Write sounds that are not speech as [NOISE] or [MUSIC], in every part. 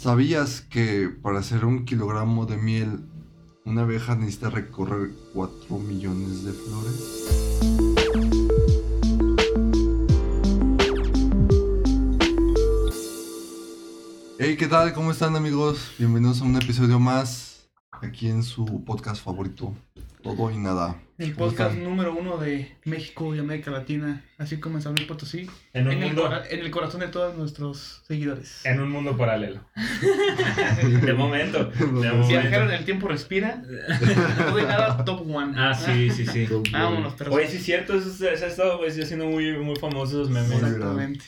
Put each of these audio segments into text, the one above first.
¿Sabías que para hacer un kilogramo de miel, una abeja necesita recorrer 4 millones de flores? Hey, ¿qué tal? ¿Cómo están amigos? Bienvenidos a un episodio más aquí en su podcast favorito, Todo y Nada. El ¿Cómo podcast número uno de México y América Latina, así como en San Luis Potosí, En un, en el, mundo, cora- en el corazón de todos nuestros seguidores. en un mundo paralelo. [LAUGHS] De momento. Viajero en el tiempo respira, todo y nada, top one. Ah, sí, sí, sí. Vámonos, pero Oye, sí es cierto, eso se, ha estado pues, haciendo muy, muy famosos memes. Exactamente.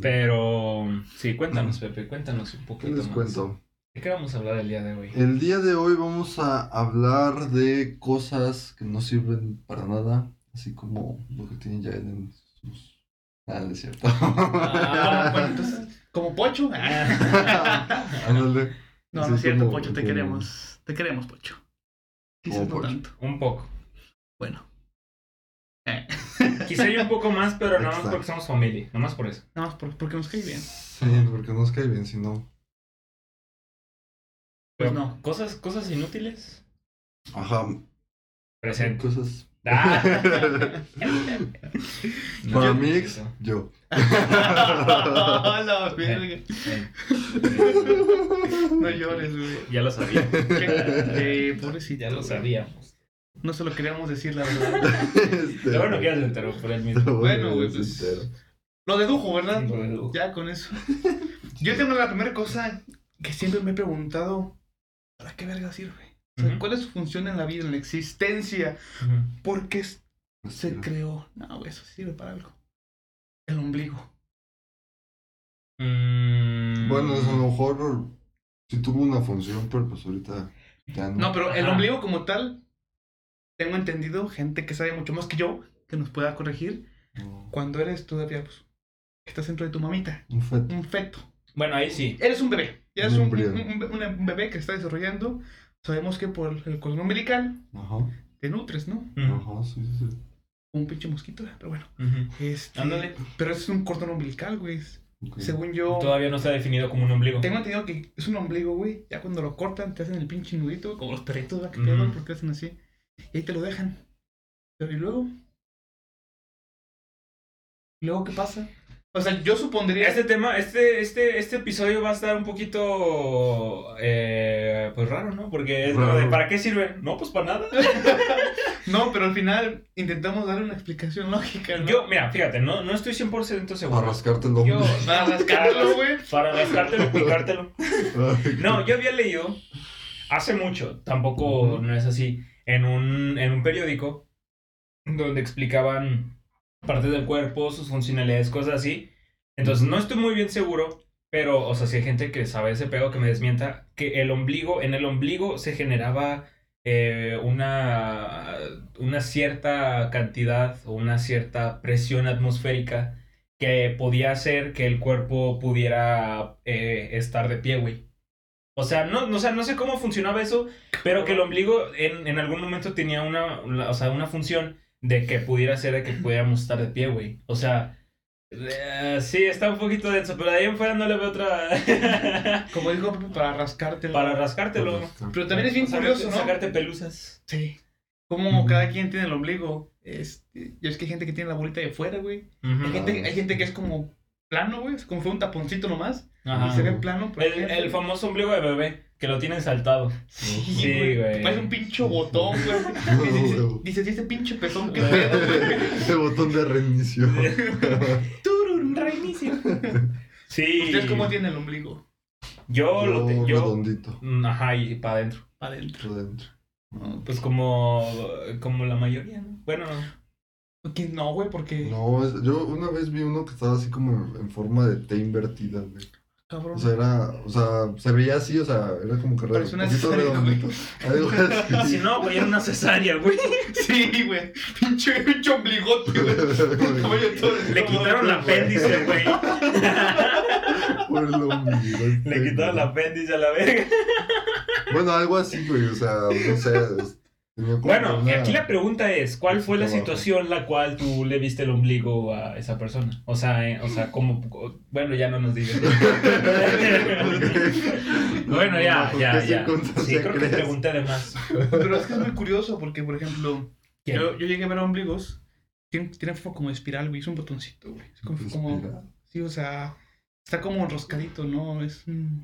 Pero sí, cuéntanos, Pepe, cuéntanos un ¿Qué poquito les más. cuento? ¿De qué vamos a hablar el día de hoy? El día de hoy vamos a hablar de cosas que no sirven para nada, así como lo que tiene ya en sus... Ah, no es cierto. Ah, [LAUGHS] bueno, entonces, como Pocho. Ah. [LAUGHS] Ándale. No, Así no es cierto, como- Pocho, te como- queremos. Te queremos, Pocho. Quizás no Pocho. tanto. Un poco. Bueno. Eh, Quizá yo un poco más, pero nada más porque somos familia. Nada más por eso. Nada más por- porque nos cae bien. Sí, porque nos cae bien, si no... Pues Pero no. ¿Cosas, cosas inútiles? Ajá, Presente. cosas... Ah. [LAUGHS] Para Yo- mí, ex, yo. Hola, verga. No llores, güey. Ya lo sabía. Eh, pobrecito. Ya lo sabíamos. No se lo queríamos decir, la verdad. [LAUGHS] Este, bueno que ya se enteró por él mismo. Bueno, güey, pues-. Lo dedujo, ¿verdad? Lo dedujo. Ya con eso. Yo tengo la primera cosa que siempre me he preguntado: ¿para qué verga sirve? O sea, Ujú. ¿Cuál es su función en la vida, en la existencia? ¿Por qué se creó? No, eso sirve para algo. El ombligo. Mm. Bueno, eso a lo mejor sí tuvo una función, pero pues ahorita ya no. No, pero el Ajá. ombligo como tal, tengo entendido, gente que sabe mucho más que yo, que nos pueda corregir, No. cuando eres todavía, pues, estás dentro de tu mamita, Un feto. un feto. Bueno, ahí sí. Eres un bebé. Ya es Un un, embrión. un- un- un bebé que está desarrollando. Sabemos que por el cordón umbilical Ajá, te nutres, ¿no? Ajá, sí, sí, sí. Un pinche mosquito, pero bueno. Este, Ándale. Pero es un cordón umbilical, güey. Según yo, Todavía no está definido como un ombligo. tengo entendido que es un ombligo, güey. Ya cuando lo cortan, te hacen el pinche nudito, como los perritos, ¿verdad? Que Ujú. pedo, porque hacen así. Y ahí te lo dejan. Pero ¿y luego? ¿Y luego qué pasa? O sea, yo supondría. Este tema, este, este, este episodio va a estar un poquito, eh, pues raro, ¿no? Porque es como de, Raro. ¿para qué sirve? No, pues para nada. [LAUGHS] No, pero al final intentamos darle una explicación lógica, ¿no? Yo, mira, fíjate, no, no estoy 100% Para seguro. rascarte el Yo, hombro. [LAUGHS] Para rascarlo, güey. para rascártelo y picártelo. No, yo había leído hace mucho, tampoco no es así, en un, en un periódico donde explicaban partes del cuerpo, sus funcionalidades, cosas así. Entonces no estoy muy bien seguro, pero, o sea, si hay gente que sabe ese pedo que me desmienta, que el ombligo, en el ombligo se generaba eh, una, una cierta cantidad o una cierta presión atmosférica que podía hacer que el cuerpo pudiera eh, estar de pie, güey. O sea, no, no, o no sé cómo funcionaba eso, pero que el ombligo en, en algún momento tenía una- o sea, una función de que pudiera ser de que pudiéramos estar de pie, güey. O sea, eh, sí, está un poquito denso, pero de ahí en fuera no le veo otra... [LAUGHS] Como dijo Pepe, para rascártelo. Para rascártelo. Pero también es bien curioso, ¿no? Sacarte pelusas. Sí. Como cada quien tiene el ombligo. Este, y es que hay gente que tiene la bolita de fuera, güey. Hay, gente, hay gente que es como plano, güey. Es como fue un taponcito nomás. Ajá. Y se ve plano. por El, ejemplo. el famoso ombligo de bebé, que lo tienen saltado. Sí, Sí, güey. Parece un pinche botón, güey. [LAUGHS] No, Dices, güey. dices, ¿y este pinche pezón qué pedo, [LAUGHS] güey? El botón de reinicio. [LAUGHS] Tururú, reinicio. Sí. ¿Ustedes cómo tienen el ombligo? Yo, lo te- yo redondito. Mm, Ajá, y para adentro. Para adentro. Por dentro. Pues como, como la mayoría, ¿no? Bueno, No, güey, porque. No, es- yo una vez vi uno que estaba así como en forma de T invertida, güey. Cabrón. O sea, era, o sea, se veía así, o sea, era como que re- Parece un una poquito cesárea, redondito. Algo así. [LAUGHS] si no, güey, era una cesárea, güey. sí, güey. Pinche, pinche ombligote, güey. [LAUGHS] Todo- Le quitaron el apéndice, güey. Por el ombligo, Le quitaron el apéndice a la verga. Bueno, algo así, güey, o sea, no sé. es- Bueno, una- aquí la pregunta es, ¿cuál fue la situación la cual tú le viste el ombligo a esa persona? O sea, eh, o sea, como, bueno, ya no nos digas. [LAUGHS] [LAUGHS] Bueno, ya, ¿Bajo ya, ya. Sí, creo que pregunté de más. Pero es que es muy curioso porque, por ejemplo, yo, yo llegué a ver ombligos. Tiene, tiene forma como de espiral, güey. Es un botoncito, güey. Es como, como- sí, o sea, está como enroscadito, ¿no? Es mm,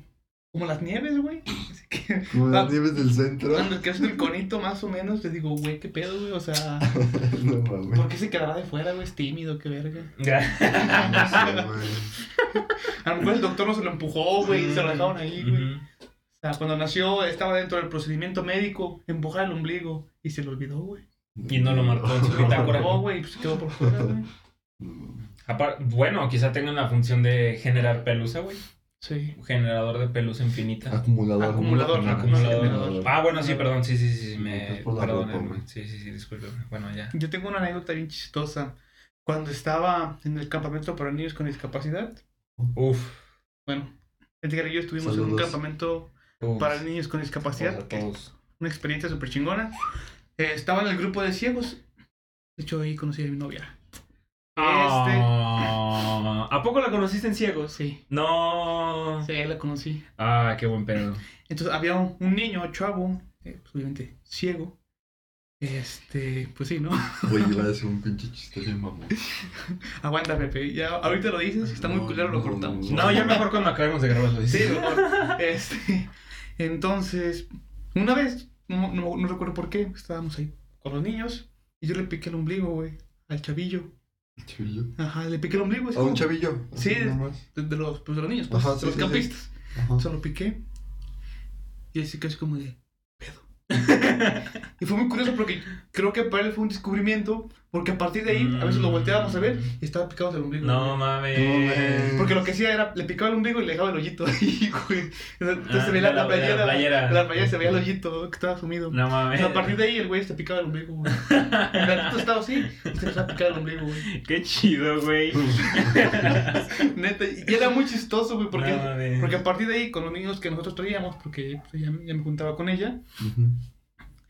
como las nieves, güey. Así que, Como las nieves del centro. cuando que haces el conito más o menos, te digo, güey, qué pedo, güey. O sea, [LAUGHS] no mames. ¿por qué se quedará de fuera, güey? Es tímido, qué verga. [LAUGHS] No sé, güey. A lo mejor el doctor no se lo empujó, güey, y se lo dejaron ahí, güey. O sea, cuando nació estaba dentro del procedimiento médico, empujar el ombligo y se lo olvidó, güey. Y no lo marcó en su [LAUGHS] Lo bitácora. marcó, güey, y pues se quedó por fuera, güey. Bueno, quizá tengan la función de generar pelusa, güey. Sí. Un generador de pelusa infinita. Acumulador. Acumulador, ¿no? Acumulador. generador. Ah, bueno, sí, perdón. Sí, sí, sí. Me... por la Perdón. ropa, güey. Sí, sí, sí, disculpe. Bueno, ya. Yo tengo una anécdota bien chistosa. Cuando estaba en el campamento para niños con discapacidad, Uf. bueno, Edgar y yo estuvimos en un Saludos. campamento Uf. para niños con discapacidad, Saludos que todos. una experiencia súper chingona. Eh, estaba en el grupo de ciegos. De hecho, ahí conocí a mi novia. ¿A poco la conociste en ciegos? Sí, No. sí, la conocí. Ah, qué buen pedo. Entonces había un, un niño, chavo, eh, pues, obviamente ciego. Este, pues sí, ¿no? Güey, iba a [LAUGHS] decir un pinche chiste bien mamón. Aguanta, Pepe. Ya, ahorita lo dices, está muy No, culero, lo no, cortamos. No, ya mejor cuando acabemos de grabar lo Sí, dices. mejor. Este, entonces, una vez, no, no, no recuerdo por qué, estábamos ahí con los niños y yo le piqué el ombligo, güey, al chavillo. Chavillo. Ajá, le piqué el ombligo. así A un chavillo. Sí. De, de los, pues, de los niños, pues, Ajá, de los sí, sí. campistas. Ajá. Se lo piqué y así casi como de pedo. [LAUGHS] [LAUGHS] y fue muy curioso porque creo que para él fue un descubrimiento porque a partir de ahí a veces lo volteábamos a ver y estaba picado el ombligo. No güey. mames. No mames. Porque lo que hacía era, le picaba el ombligo y le dejaba el hollito ahí, [LAUGHS] güey. Entonces Ah, se veía la, la- de la playera. playera. la playera se veía el hoyito que estaba sumido. No mames. a partir de ahí el güey se picaba el ombligo, güey. [LAUGHS] El gatito estaba así y se empezaba a picar el ombligo, güey. Qué chido, güey. [LAUGHS] Neta, y era muy chistoso, güey, porque, No porque a partir de ahí, con los niños que nosotros traíamos, porque pues, ya, ya me juntaba con ella, Ujú.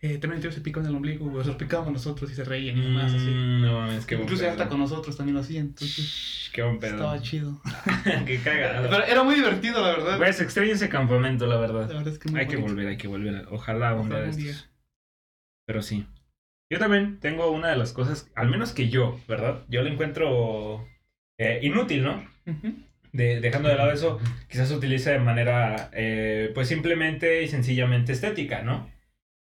Eh, también ellos se picaban el ombligo, güey. O sea, picábamos nosotros y se reían y demás, así. Mm, No mames, qué buen Incluso hasta con nosotros también lo hacían, entonces Shh, Qué buen pedo. estaba chido. [LAUGHS] Qué cagado. Pero era muy divertido, la verdad. Güey, se extraña ese campamento, la La verdad. verdad es que muy Hay que volver, hay que volver. Ojalá un día de. Pero sí. Yo también tengo una de las cosas, al menos que yo, ¿verdad? Yo la encuentro eh, inútil, ¿no? Ujú. De- dejando de lado eso, quizás se utiliza de manera, eh, pues simplemente y sencillamente estética, ¿no?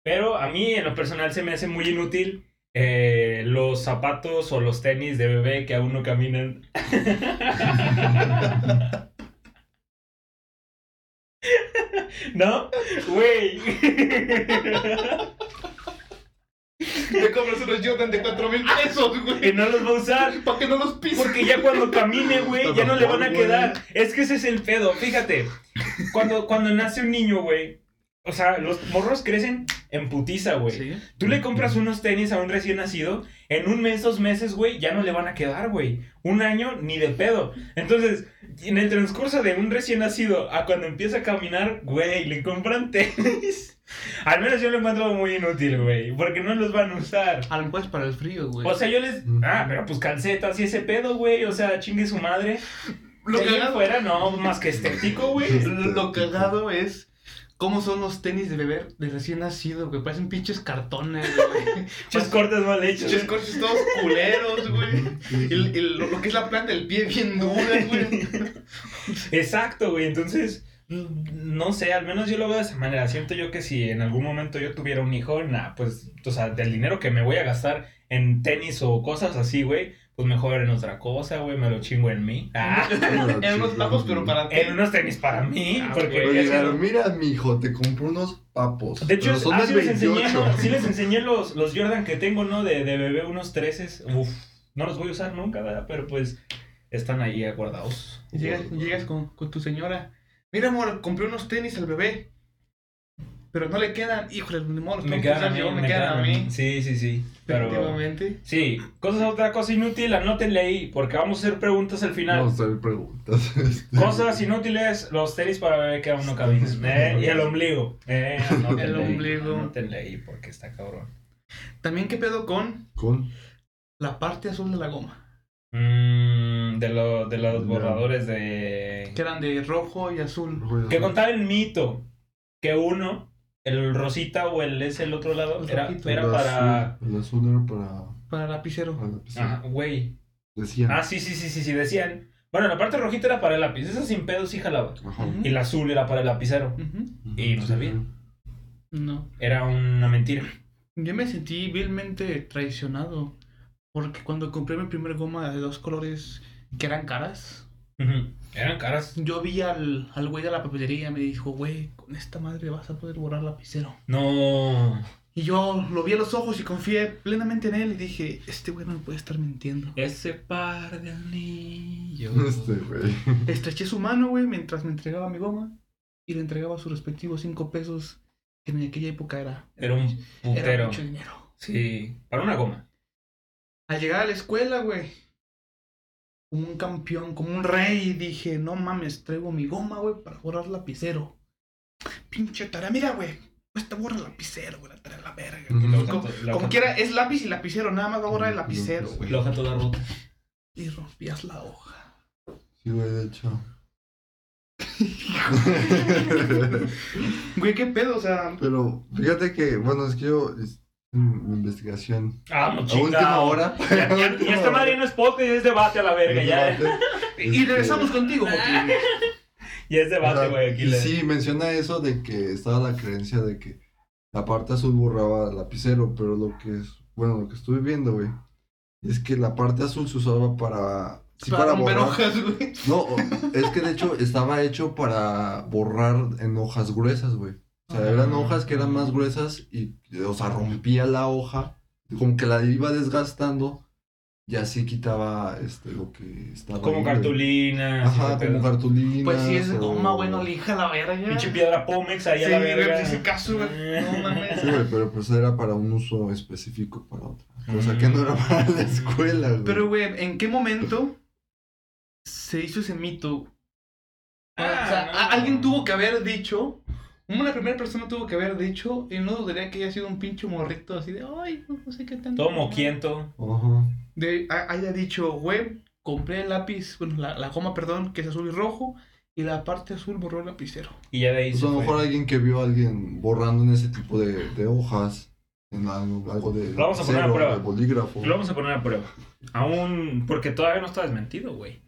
Pero a mí en lo personal se me hace muy inútil eh, los zapatos o los tenis de bebé que aún no caminan. [LAUGHS] ¿No? Güey. [LAUGHS] Te compras unos Jordan de 4 mil pesos, que güey. no los va a usar. [LAUGHS] Para que no los pises. Porque ya cuando camine, güey, ya no le van a quedar. Es que ese es el pedo. Fíjate, cuando, cuando nace un niño, güey, o sea, los morros crecen en putiza, güey. Sí. Tú le compras unos tenis a un recién nacido, en un mes, dos meses, güey, ya no le van a quedar, güey. Un año, ni de pedo. Entonces, en el transcurso de un recién nacido a cuando empieza a caminar, güey, le compran [LAUGHS] tenis. Al menos yo lo encuentro muy inútil, güey, porque no los van a usar. A lo mejor es para el frío, güey. O sea, yo les. Ah, pero pues calcetas y ese pedo, güey. O sea, chingue su madre. lo cagado, afuera, no, más que estético, güey. [LAUGHS] lo cagado es cómo son los tenis de bebé de recién nacido, güey. Parecen pinches cartones, güey. [LAUGHS] Muchos cortes mal hechos. Pinches cortes todos culeros, güey. [LAUGHS] Y, y lo, lo que es la planta del pie bien dura, güey. [LAUGHS] Exacto, güey. Entonces, mm, no sé, al menos yo lo veo de esa manera. Siento yo que si en algún momento yo tuviera un hijo, nah, pues, o sea, del dinero que me voy a gastar en tenis o cosas así, güey, pues mejor en otra cosa, güey, me lo chingo en mí. Ah, [LAUGHS] en unos papos, pero para ti. en unos tenis para mí, Ah, porque... sé- Garo, mira, mijo, te compré unos papos. De hecho, pero son ah, sí, les enseñé, 28. ¿no? Sí les enseñé los, los Jordan que tengo, ¿no? De, de bebé, unos 13. Uf, no los voy a usar nunca, ¿verdad? Pero pues están ahí guardados. Llegas, llegas con, con tu señora. Mira, amor, compré unos tenis al bebé. Pero no le quedan. Híjole, ni modo, Me quedan a mí, me quedan a mí. Sí, sí, sí. Pero... Efectivamente. Sí, cosas otra cosa inútil, anótenle ahí, porque vamos a hacer preguntas al final. Vamos a hacer preguntas. [LAUGHS] Cosas inútiles, los tenis para bebé que aún no caminan. [LAUGHS] Eh, y el ombligo. Eh, El ahí, ombligo. Anótenle ahí, porque está cabrón. También, ¿qué pedo con Con. la parte azul de la goma? Mm, de, lo- de los borradores de... Que eran de rojo y azul. Que contaba el mito que uno, el rosita o el es el otro lado, El era, rojito. era El para... azul- el azul era para, Para lapicero. para la piscina. Ajá, güey. Decían. Ah, sí, sí, sí, sí, sí, decían. Bueno, la parte rojita era para el lápiz, esa sin pedo sí jalaba. Ajá. Y el azul era para el lapicero. Y no Sí, sabía. No. Era una mentira. Yo me sentí vilmente traicionado. Porque cuando compré mi primer goma de dos colores que eran caras, Ujú. Eran caras. yo vi al, al güey de la papelería y me dijo, güey, con esta madre vas a poder borrar lapicero. No. Y yo lo vi a los ojos y confié plenamente en él y dije, este güey no me puede estar mintiendo. Ese par de anillos. [LAUGHS] Este, güey. Estreché su mano, güey, mientras me entregaba mi goma y le entregaba sus respectivos cinco pesos, que en aquella época era, Era un era putero. mucho dinero. Sí, para una goma. Al llegar a la escuela, güey, como un campeón, como un rey, dije, no mames, traigo mi goma, güey, para borrar lapicero. Pinche tarea, mira, güey, pues te borra el lapicero, güey, la tarea la verga. Como, la quiera, es lápiz y lapicero, nada más va a borrar el lapicero, güey. La hoja toda rota. Y rompías la hoja. Sí, güey, de hecho. [LAUGHS] Güey, qué pedo, o sea, Pero fíjate que, bueno, es que yo. Mi investigación. Ah, A no última chingado. hora. Ya, ya- ya esta madre no es podcast, es debate a la verga. Ya, [LAUGHS] y regresamos contigo, Joaquín. [LAUGHS] ya es O debate, güey. Aquí y le- sí, menciona eso de que estaba la creencia de que la parte azul borraba el lapicero, pero lo que es, bueno, lo que estuve viendo, güey, es que la parte azul se usaba para, sí, para para, romper borrar. hojas, güey. No, o- es que de hecho estaba hecho para borrar en hojas gruesas, güey. O sea, eran hojas que eran más gruesas y, o sea, rompía la hoja, como que la iba desgastando y así quitaba este lo que estaba Como ahí, cartulina. Ajá, como cartulina. Pues si es goma, güey, no lija la verga. Pinche piedra Pómex ahí a Sí, la güey, verga. pues, ese caso, güey. [LAUGHS] No mames. Sí, güey, pero pues era para un uso específico para otra. O sea, que no era para la escuela, güey. Pero, güey, ¿en qué momento se hizo ese mito? Ah, o sea, no. a- alguien tuvo que haber dicho, una primera persona tuvo que haber dicho, y no dudaría que haya sido un pinche morrito así de, ay, no sé qué tanto. Todo moquiento. Ajá. De, ha- haya dicho, güey, compré el lápiz, bueno, la, la goma, perdón, que es azul y rojo, y la parte azul borró el lapicero. Y ya de ahí Pues se a lo fue. mejor alguien que vio a alguien borrando en ese tipo de, de hojas, en algo, algo de Lo vamos a poner a prueba. de bolígrafo. Lo vamos a poner a prueba. Aún, porque todavía no está desmentido, güey.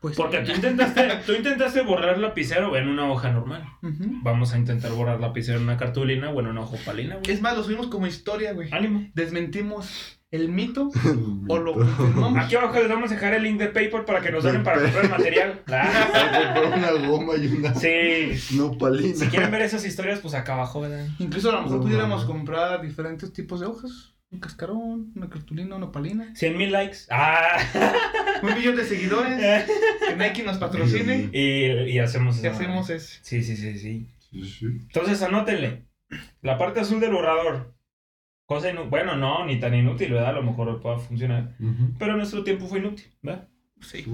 Pues, Porque tú intentaste, tú intentaste borrar lapicero en una hoja normal. Ujú. Vamos a intentar borrar lapicero en una cartulina o en una hoja opalina, güey. Es más, lo subimos como historia, güey. Ánimo. Desmentimos [LAUGHS] el mito o lo confirmamos. Aquí abajo les vamos a dejar el link de PayPal para que nos donen para comprar el material. [LAUGHS] Ah, A comprar una goma y una Sí. nopalina. Si quieren ver esas historias, pues acá abajo, ¿verdad? Incluso a lo mejor No, pudiéramos comprar diferentes tipos de hojas. Un cascarón, una cartulina, una palina. 100 mil likes. Ah. Un millón de seguidores. Que Nike nos patrocine. Y, y hacemos Y esa- hacemos eso. Sí, sí, sí, sí. Entonces anótenle. La parte azul del borrador. Cosa inútil. Bueno, no, ni tan inútil, ¿verdad? A lo mejor pueda funcionar. Pero en nuestro tiempo fue inútil, ¿verdad? Sí.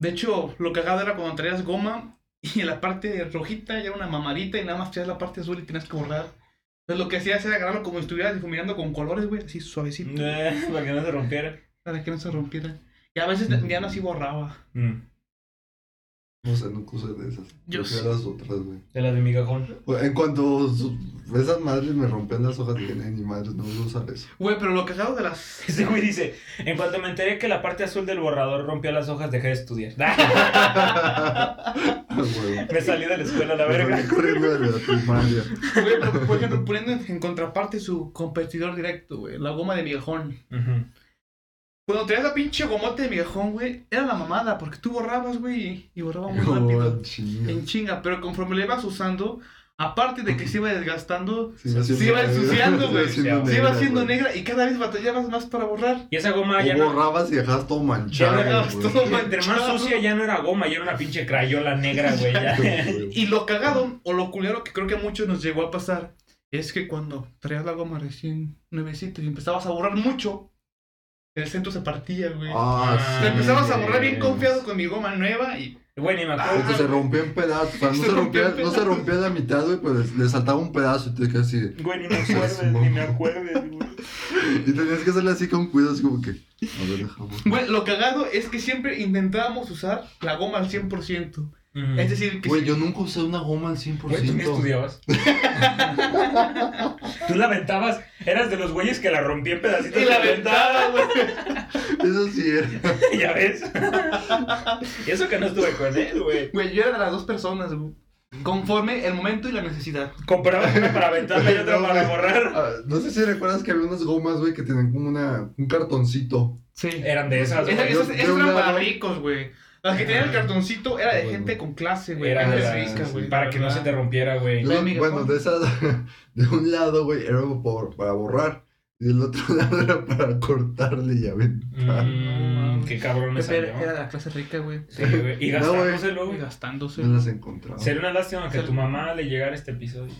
De hecho, lo cagado era cuando traías goma y en la parte rojita ya era una mamadita y nada más traías la parte azul y tenías que borrar. Entonces lo que hacías era agarrarlo como si estuvieras difuminando con colores, güey, así suavecito, Eh, para que no se rompiera. para que no se rompiera. Y a veces ya no así borraba. Mm. No sé, nunca usé de esas. Yo sí. las otras, güey. De las de migajón. Pues, En cuanto su- esas madres me rompen las hojas, dije, "Ay, ni madres, no voy a usar eso. Güey, pero lo cagado de las... [LAUGHS] Ese güey dice, en cuanto me enteré que la parte azul del borrador rompía las hojas, dejé de estudiar. [LAUGHS] Ah, me salí de la escuela, la verga. corriendo de la primaria. Güey, pero, por ejemplo, poniendo en contraparte su competidor directo, güey, la goma de migajón. Ujú. Cuando traías la pinche gomote de migajón, güey, era la mamada, porque tú borrabas, güey, y- borraba muy [LAUGHS] Oh, rápido. chinga. En chinga, pero conforme le ibas usando, aparte de que se iba desgastando, Sí, se hacía- iba ensuciando, se güey. Se se iba negra, haciendo negra y cada vez batallabas más para borrar. Y esa goma ya O no... borrabas y dejabas todo Ya manchado. no dejabas todo Entre más manchado. sucia ya no era goma, ya era una pinche crayola negra, güey. ya. Y lo cagado, o lo culero que creo que a muchos nos llegó a pasar, es que cuando traías la goma recién nuevecita y empezabas a borrar mucho, el centro se partía, güey. Ah, Ah, sí. Empezabas a borrar bien confiado con mi goma nueva y Güey, ni me Porque acuerdo. se rompía en pedazos. O sea, no Se se, rompía rompía, en no se pedazos. rompía la mitad, güey, pero le, le saltaba un pedazo y te quedas así. Güey, ni me acuerdes, ni me acuerdes, güey. Y tenías que hacerle así con cuidado, así como que. A ver, dejamos. Bueno, lo cagado es que siempre intentábamos usar la goma al 100%. Es decir, que Güey, si- yo nunca usé una goma al 100%. Güey, tú ni estudiabas. [LAUGHS] tú la aventabas. Eras de los güeyes que la rompía en pedacitos. Y la y ventana, güey. [LAUGHS] Eso sí era. [LAUGHS] ya ves. y eso que no estuve con él, güey. Güey, yo era de las dos personas, güey. Conforme el momento y la necesidad. Comprabas una para aventarla y otra No, para borrar. Ah, no sé si recuerdas que había unas gomas, güey, que tenían como una, un cartoncito. Sí. Eran de esas, güey. esas, eran para ricos, güey. Las que tenían el cartoncito era de Bueno. gente con clase, güey. Era de las- rica, güey. Para que no se te rompiera, güey. Bueno, de esas, [LAUGHS] de un lado, güey, era por- para borrar. Y del otro [LAUGHS] lado era para cortarle y aventar. Mmm, qué cabrón me Pepe salió. era de la clase rica, güey. Sí, güey. Y [LAUGHS] No, güey. gastándoselo, Y gastándose. No las encontraba. Sería una lástima que a tu mamá le llegara este episodio.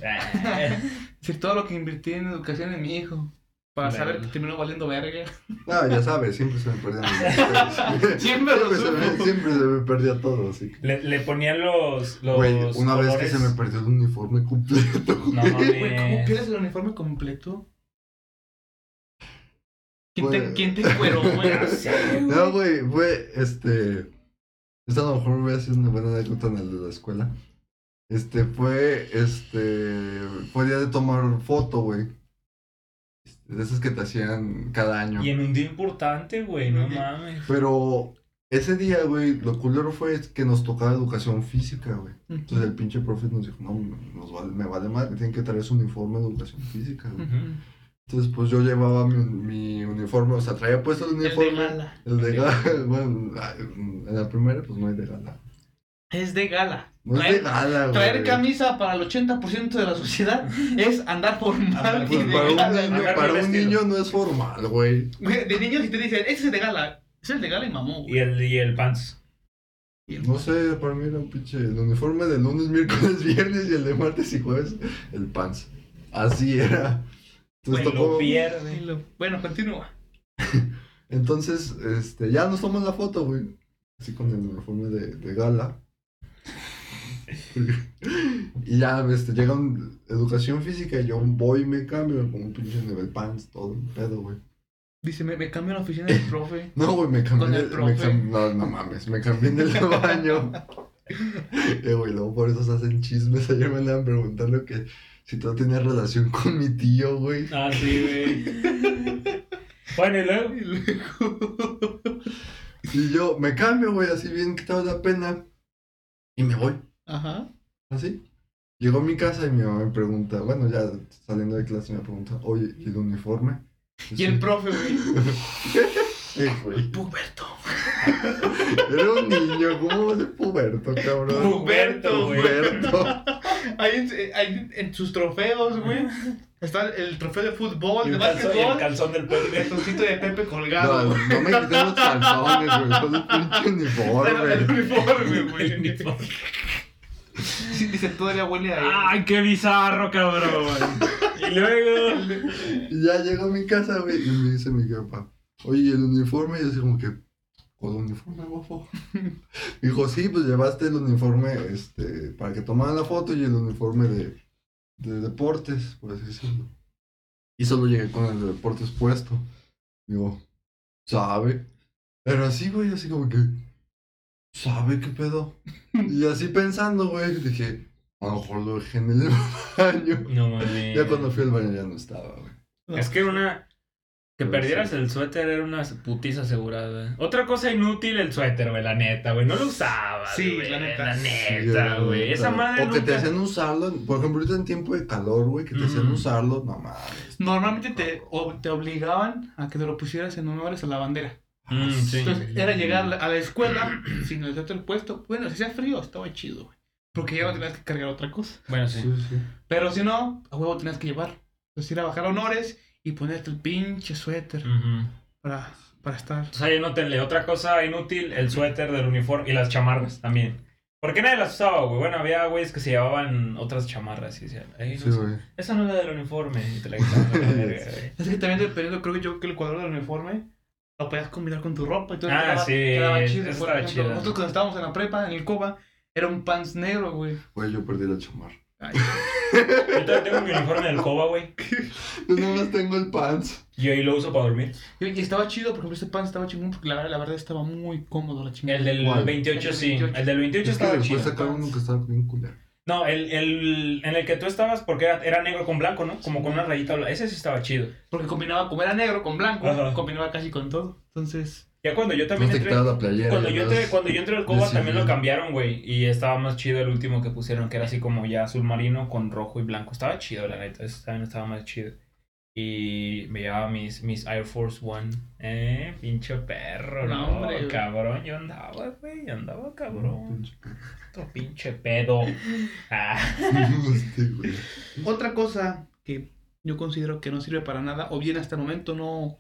Decir, todo lo que invertí en educación en mi hijo. Para saber que terminó valiendo verga. No, ya sabes, siempre se me perdían los [LAUGHS] Siempre lo se me, siempre se me perdía todo, así que. Le, le ponían los. los Güey, una vez que se me perdió el uniforme completo. No Güey, ¿cómo pierdes el uniforme completo? ¿Quién, Güey. te, ¿quién te güey? [LAUGHS] Güey. No, güey, fue este. Esta a lo mejor voy a hacer una buena anécdota en el de la escuela. Este fue, este. Fue día de tomar foto, güey. De esas que te hacían cada año. Y en un día importante, güey, no mames. Pero ese día, güey, lo culero fue que nos tocaba educación física, güey. Entonces el pinche profe nos dijo, no, nos vale, me vale más, tienen que traer su uniforme de educación física, güey. Entonces, pues yo llevaba mi, mi uniforme, o sea, traía puesto el El de uniforme. gala. El de gala, [LAUGHS] bueno, en la primera, pues no hay de gala. Es de gala. No es Traer- de gala, güey. Traer camisa para el 80% de la sociedad [LAUGHS] es andar formal Andar y Pues de para un gala. niño, para un niño no es formal, güey. De niños si te dicen, ese es de gala. Es el de gala y mamó, Y el, y el pants. Y el- No sé, para mí era un pinche. El uniforme de lunes, [LAUGHS] miércoles, viernes y el de martes y jueves, el pants. Así era. Entonces Pues tocó. lo y pierde. lo- Bueno, continúa. [LAUGHS] Entonces, este, ya nos tomamos la foto, güey. Así con el uniforme de, de gala. [LAUGHS] y ya, este, llega un- educación física y yo voy y me cambio, me pongo un pinche nivel pants, todo el pedo, güey. Dice, me, me cambio a la oficina del profe. [LAUGHS] No, güey, me cambié. Con el de- profe. me cam- no, no mames, me cambié en el [LAUGHS] baño. eh, güey, luego por eso se hacen chismes. Ayer me andaban preguntando que si todo tenía relación con mi tío, güey. Ah, sí, güey. Bueno, y luego. Y luego- Y yo me cambio, güey, así bien quitado la pena. Y me voy, Ajá. así. Llego a mi casa y mi mamá me pregunta, bueno, ya saliendo de clase me pregunta, oye, ¿y el uniforme? Y el profe, güey. [LAUGHS] Puberto. [LAUGHS] Era un niño, ¿cómo va a ser puberto, cabrón? Puberto, güey. Puberto. [LAUGHS] Ahí, en- ahí en sus trofeos, güey. Está el trofeo de fútbol, Y de el calzón, y el básquetbol. calzón del El Pepe. calzoncito de Pepe No, colgado. no me quité los calzones, güey. Fue el pinche uniforme. el uniforme, El güey. uniforme. Sí, dice, todavía huele a él. ¡Ay, qué bizarro, cabrón! Y luego. Y ya llego a mi casa, güey, y me dice mi papá, oye, ¿y el uniforme? Y yo así como que, ¿cuál uniforme, bofo? [LAUGHS] Dijo, sí, pues llevaste el uniforme, este, para que tomaran la foto y el uniforme de, de deportes, por así decirlo. Y solo llegué con el de deportes puesto. Digo, ¿sabe? Pero así, güey, así como que, ¿sabe qué pedo? [LAUGHS] Y así pensando, güey, dije, a lo mejor lo dejé en el [LAUGHS] baño. No mames. Ya cuando fui al baño ya no estaba, güey. Es que una. Que Pero perdieras sí. el suéter era una putiza asegurada. Otra cosa inútil, el suéter, güey, la neta, güey. No lo usabas, Sí, güey, la neta. La Sí, neta, güey. Esa madre O que te hacían usarlo, por ejemplo, ahorita en tiempo de calor, güey, que te hacían Ujú. usarlo, no mames. Normalmente te, o- te obligaban a que te lo pusieras en honores a la bandera. Mm, sí. Entonces era llegar a la- escuela sin el suéter puesto. Bueno, si hacía frío, estaba chido, güey. Porque ya no tenías que cargar otra cosa. Bueno, Sí, sí. sí. Pero si no, a huevo tenías que llevar. Entonces ir a bajar honores y ponerte el pinche suéter para, para estar. Entonces ahí anótenle. Otra cosa inútil, el suéter del uniforme y las chamarras también. ¿Por qué nadie las usaba, güey? Bueno, había güeyes que se llevaban otras chamarras y decían, "Ey, no Sí, sé, güey. esa no es la del uniforme. Y te la quitaban a la verga, [LAUGHS] güey. Es que también dependiendo, creo que yo que el cuadro del uniforme lo podías combinar con tu ropa y todo. Ah, quedaba, sí, quedaba chido. eso Por estaba ejemplo, chido. nosotros cuando estábamos en la prepa, en el Coba, era un pants negro, güey. Güey, yo perdí la chamarra. Ay, [LAUGHS] Yo todavía tengo mi uniforme del Coba, güey. Yo nomás tengo el pants. Yo ahí lo uso para dormir. y y estaba chido, por ejemplo, este pan estaba chingón porque la, la verdad estaba muy cómodo la chingada. El del ¿Cuál? 28 El del sí. 28. El del 28 Es que estaba después chido. sacaron uno que estaba bien culero. No, el, el en el que tú estabas, porque era, era negro con blanco, ¿no? Como con una rayita. Ese sí estaba chido. Porque combinaba, como era negro con blanco, Ajá. combinaba casi con todo. Entonces, Ya cuando yo No también te entré. la playera. Cuando yo, entré, cuando yo entré al Coba también lo cambiaron, güey. Y estaba más chido el último que pusieron, que era así como ya azul marino con rojo y blanco. Estaba chido, la neta. Ese también estaba más chido. Y me llevaba mis, mis Air Force One. Eh, pinche perro, No, no, hombre, güey. cabrón. Yo andaba, güey. yo Andaba No, cabrón. pinche Otro pinche pedo. [LAUGHS] Ah. Este, otra cosa que yo considero que no sirve para nada, o bien hasta el momento no,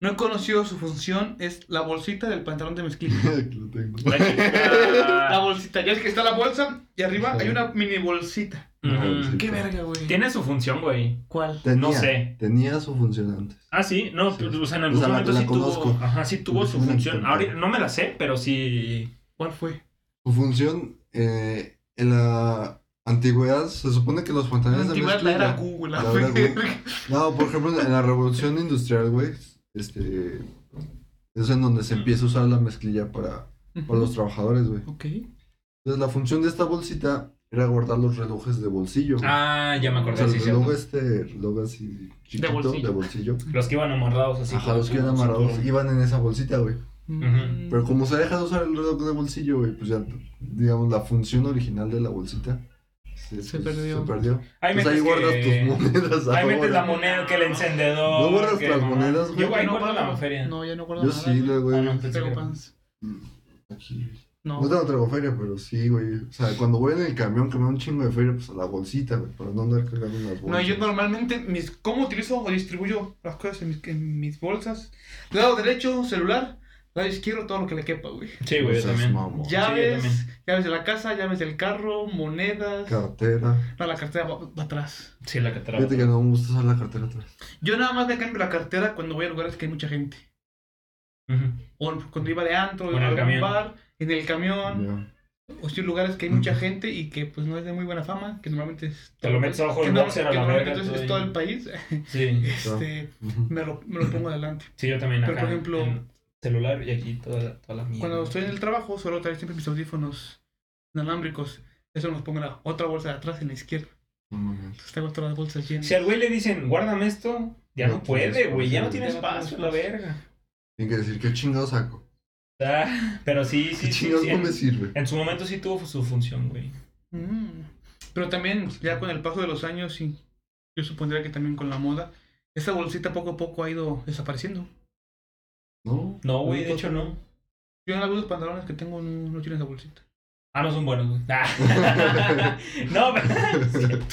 no he conocido su función, es la bolsita del pantalón de mezclilla. [LAUGHS] Aquí lo tengo. La chica- La bolsita, ya es que está la bolsa y arriba Sí. hay una mini bolsita. Qué verga, güey. Tiene su función, güey. ¿Cuál? Tenía, No sé. Tenía su función antes. Ah, sí, no, Sí. pues, o sea, en O algún sea, la- momento la sí conozco. tuvo, ajá, sí tuvo su función. Ahorita no me la sé, pero sí. ¿Cuál fue? Su función, eh, en la antigüedad, se supone que los La pantalones de antigüedad la mezclilla... era Google. La la era. Google. No, por ejemplo, en la revolución industrial, güey, este... Es en donde se empieza a usar la mezclilla para, para los trabajadores, güey. Ok. Entonces, la función de esta bolsita era guardar los relojes de bolsillo. güey. Ah, ya me o acordé, sea, sí, el este, reloj así chiquito, bolsillo. de bolsillo. Los que iban amarrados así. Ajá, los que iban amarrados iban en esa bolsita, güey. Pero como se deja de usar el reloj de bolsillo, güey, pues ya, digamos, la función original de la bolsita se, Se perdió. Se perdió. Ahí pues ahí metes guardas que- tus monedas. Ahí metes ahora. la moneda, que el encendedor. ¿No guardas las monedas, güey? Yo ahí no guardo la feria. No, ya no guardo Yo nada. sí, güey. güey. Ah, no, era- pants. Mm, Aquí. No. No tengo traigo feria, pero sí, güey. O sea, cuando voy en el camión que me da un chingo de feria, pues a la bolsita, güey, para no andar cargando unas bolsas. No, yo normalmente, mis, ¿cómo utilizo o distribuyo las cosas en mis, en mis bolsas? Lado derecho, celular. Lado izquierdo, todo lo que le quepa, güey. Sí, güey, yo también. mamón. Ya. Llaves, también. llaves de la casa, llaves del carro, monedas. Cartera. No, la cartera va, va atrás. Sí, la te Fíjate que no me gusta usar la cartera atrás. Yo nada más me cambio la cartera cuando voy a lugares que hay mucha gente. O cuando iba de antro, O en el a camión. bar, en el camión. Ya. O si lugares que hay mucha gente y que pues no es de muy buena fama, que normalmente es... Te lo metes abajo que del no- boxer a que la normalmente verga, es, todo es ahí. todo el país. [LAUGHS] Sí. Este, Ujú. me lo, me lo pongo adelante. Sí, yo también Pero, acá. por ejemplo- en celular y aquí toda, toda la mierda. Cuando estoy en el trabajo, suelo traer siempre mis audífonos inalámbricos. Eso los pongo en la otra bolsa de atrás, en la izquierda. No mames. Entonces tengo todas las bolsas llenas. Si al güey le dicen, guárdame esto, ya No puede, güey. Ya no tiene espacio, la verga. Tiene que decir, ¿qué chingado saco? Ah, pero sí, ¿Qué sí, sí. chingados sí, no me en, sirve? en su momento sí tuvo su función, güey. Mm. Pero también, ya con el paso de los años, y yo supondría que también con la moda, esa bolsita poco a poco ha ido desapareciendo. No, No, güey, de hecho no. Yo en algunos pantalones que tengo no, no tienen esa bolsita. Ah, no son buenos, güey. Ah. [LAUGHS] no, pero... [LAUGHS]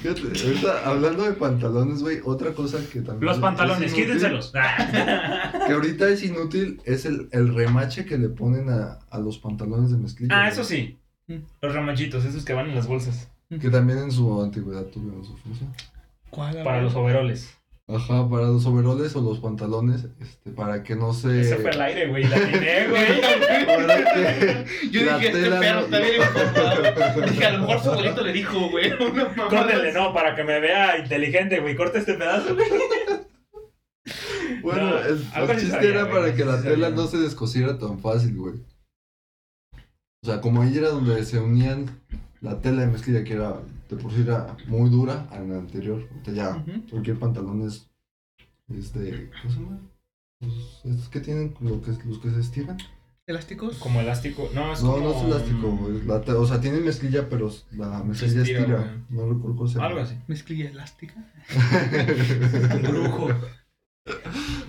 Fíjate, ahorita hablando de pantalones, güey, otra cosa que también. Los es pantalones, inútil, quítenselos. Ah, [LAUGHS] Que ahorita es inútil, es el, el remache que le ponen a, a los pantalones de mezclilla. Ah, güey. eso sí. Mm. Los ramachitos, esos que van en las bolsas. Que también en su antigüedad tuvieron su función. ¿Cuál? Para los overoles. Ajá, para los overoles o los pantalones, este, para que no se. Ese fue el aire, güey. La tiene, güey. [LAUGHS] Para que. Yo la dije, este perro no- está bien informado. Dije, a lo mejor su abuelito le dijo, güey. [LAUGHS] Córtele, no, para que me vea inteligente, güey. Corta este pedazo, güey. [LAUGHS] Bueno, No, el, chiste sabía, era güey, para que la sabía. tela no se descosiera tan fácil, güey. O sea, como ahí era donde se unían la tela de mezclilla, que era, de por sí era muy dura en la anterior. Ahorita ya cualquier pantalón es, este, ¿cómo se llama? Los, estos que tienen, lo que, los que se estiran. ¿Elásticos? Como elástico. No, es No, como... no es elástico. La o sea, tiene mezclilla, pero la mezclilla estira, estira. No recuerdo cómo se llama. Algo así. Mezclilla elástica. [LAUGHS] Un brujo.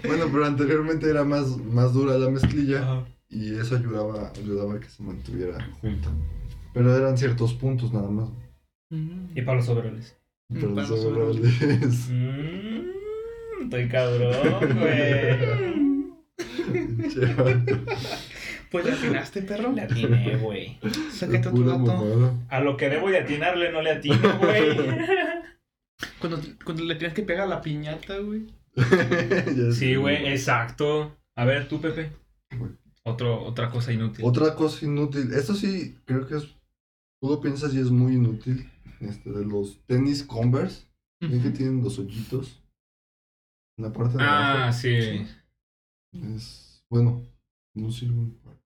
bueno, pero anteriormente era más, más dura la mezclilla. Y eso ayudaba, ayudaba a que se mantuviera junta. Pero eran ciertos puntos nada más. Mm. Y para los overoles. Pero para los overoles. Mmm, estoy cabrón, [LAUGHS] güey. Pues le atinaste, perro. Le atiné, güey. Sácate dato. mamada. A lo que debo de atinarle no le atino, güey. [LAUGHS] Cuando, cuando le tienes que pegar la piñata, güey. [LAUGHS] Sí, güey, exacto. A ver, tú, Pepe. Otro, otra cosa inútil. Otra cosa inútil. Esto sí, creo que es. Tú lo piensas y es muy inútil. este, de los tenis Converse. ¿Ven que tienen los hoyitos? En la parte de Ah, abajo. sí. Es, bueno, no sirven para...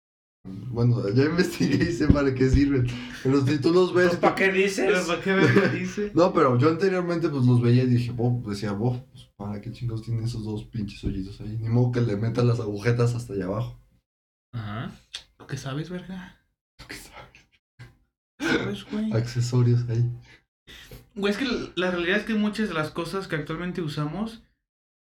Bueno, ya investigué y sé para qué sirven. Pero si tú los ves... Pues, ¿Para qué dices? ¿para qué me dice? [LAUGHS] No, pero yo anteriormente pues los veía y dije, Bob, decía, Bob, pues para qué chingos tiene esos dos pinches hoyitos ahí. Ni modo que le metan las agujetas hasta allá abajo. Ajá. ¿Tú qué sabes, verga? ¿Qué sabes? ¿Sabes, güey? Accesorios ahí. Güey, es que la realidad es que muchas de las cosas que actualmente usamos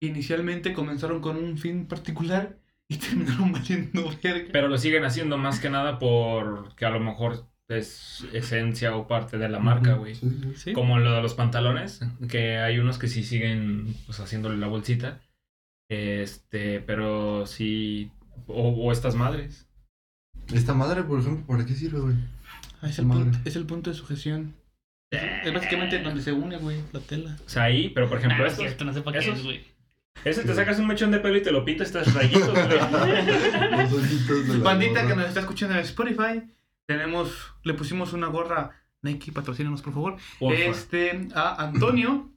inicialmente comenzaron con un fin particular y [LAUGHS] terminaron valiendo verga. Pero lo siguen haciendo más que nada porque a lo mejor es esencia o parte de la marca, güey. Sí, sí. ¿Sí? Como lo de los pantalones, que hay unos que sí siguen pues haciéndole la bolsita. Este, pero sí. O, o estas madres. Esta madre, por ejemplo, ¿para qué sirve, güey? Ah, es, el punto, es el punto de sujeción. Es básicamente donde se une, güey, la tela. O sea, ahí, pero por ejemplo, Ah, estos. cierto, no sé para qué esos- es, güey. Ese te sacas un mechón de pelo y te lo pintas, estás rayitos, güey. [LAUGHS] Los hoyitos de la Bandita que nos está escuchando en Spotify, tenemos, le pusimos una gorra Nike, patrocínanos por favor. Porfa. Este, a Antonio.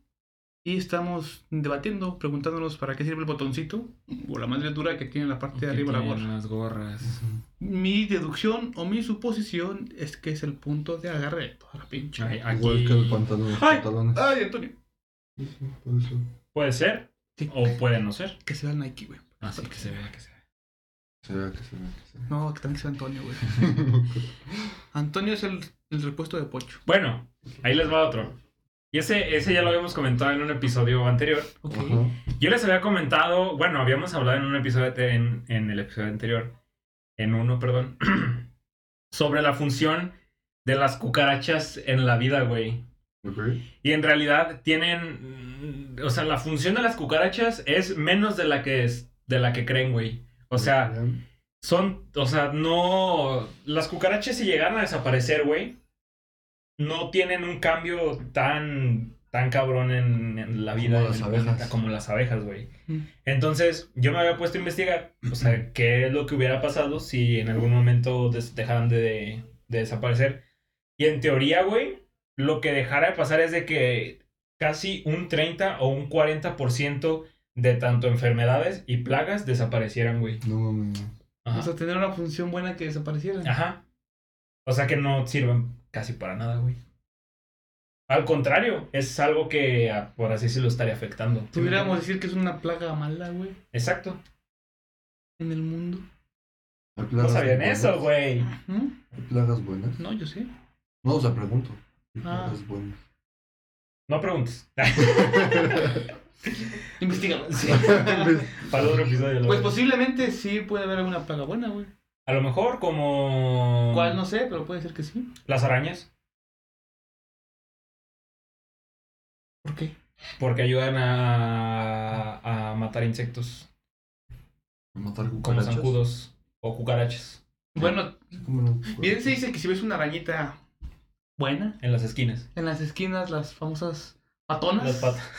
Y estamos debatiendo, preguntándonos para qué sirve el botoncito o la madre dura que tiene en la parte de Que arriba de la gorra. las gorras. Mi deducción o mi suposición es que es el punto de agarre de toda la pinche. Ay, Igual aquí que el pantalón, los Ay. pantalones. Ay, Antonio. Sí, sí, puede ser Sí. o puede no ser. Que se vea el Nike, güey. Así que se vea que se vea. Se vea que se vea que se vea. No, que también se vea Antonio, güey. [LAUGHS] Antonio es el, el repuesto de Pocho. Bueno, ahí les va otro. Y ese, ese ya lo habíamos comentado en un episodio anterior. Yo les había comentado, bueno, habíamos hablado en un episodio en, en el episodio anterior, en uno, perdón, [CLEARS THROAT] sobre la función de las cucarachas en la vida, güey. Ok. Y en realidad tienen, o sea, la función de las cucarachas es menos de la que es, de la que creen, güey. O sea, son, o sea, no, las cucarachas si llegaran a desaparecer, güey, no tienen un cambio tan, tan cabrón en, en la vida Como las abejas. planeta, como las abejas, güey. Mm. Entonces, yo me había puesto a investigar, o sea, qué es lo que hubiera pasado si en algún momento des- dejaran de, de desaparecer. Y en teoría, güey, lo que dejara de pasar es de que casi un 30 o un 40% de tanto enfermedades y plagas desaparecieran, güey. No mames. Ajá. O sea, tener una función buena que desapareciera. Ajá. O sea que no sirven casi para nada, güey. Al contrario, es algo que, ah, por así decirlo, estaría afectando. ¿Sí Pudiéramos decir que es una plaga mala, güey, Exacto. en el mundo. ¿Hay No sabían buenas? eso, güey. ¿Hay plagas buenas? No, yo sé. No, o sea, pregunto. ¿Hay Ah. plagas buenas? No preguntes. [LAUGHS] Investígalo. [LAUGHS] Para otro episodio. lo Pues posiblemente sí puede haber alguna plaga buena, güey. A lo mejor como... ¿Cuál? No sé, pero puede ser que sí. Las arañas. ¿Por qué? Porque ayudan a, a matar insectos. Matar Como cucarachas. zancudos o cucarachas. Bueno, ¿Cómo no? bien se dice que si ves una arañita buena, En las esquinas. en las esquinas, las famosas patonas. Las patas.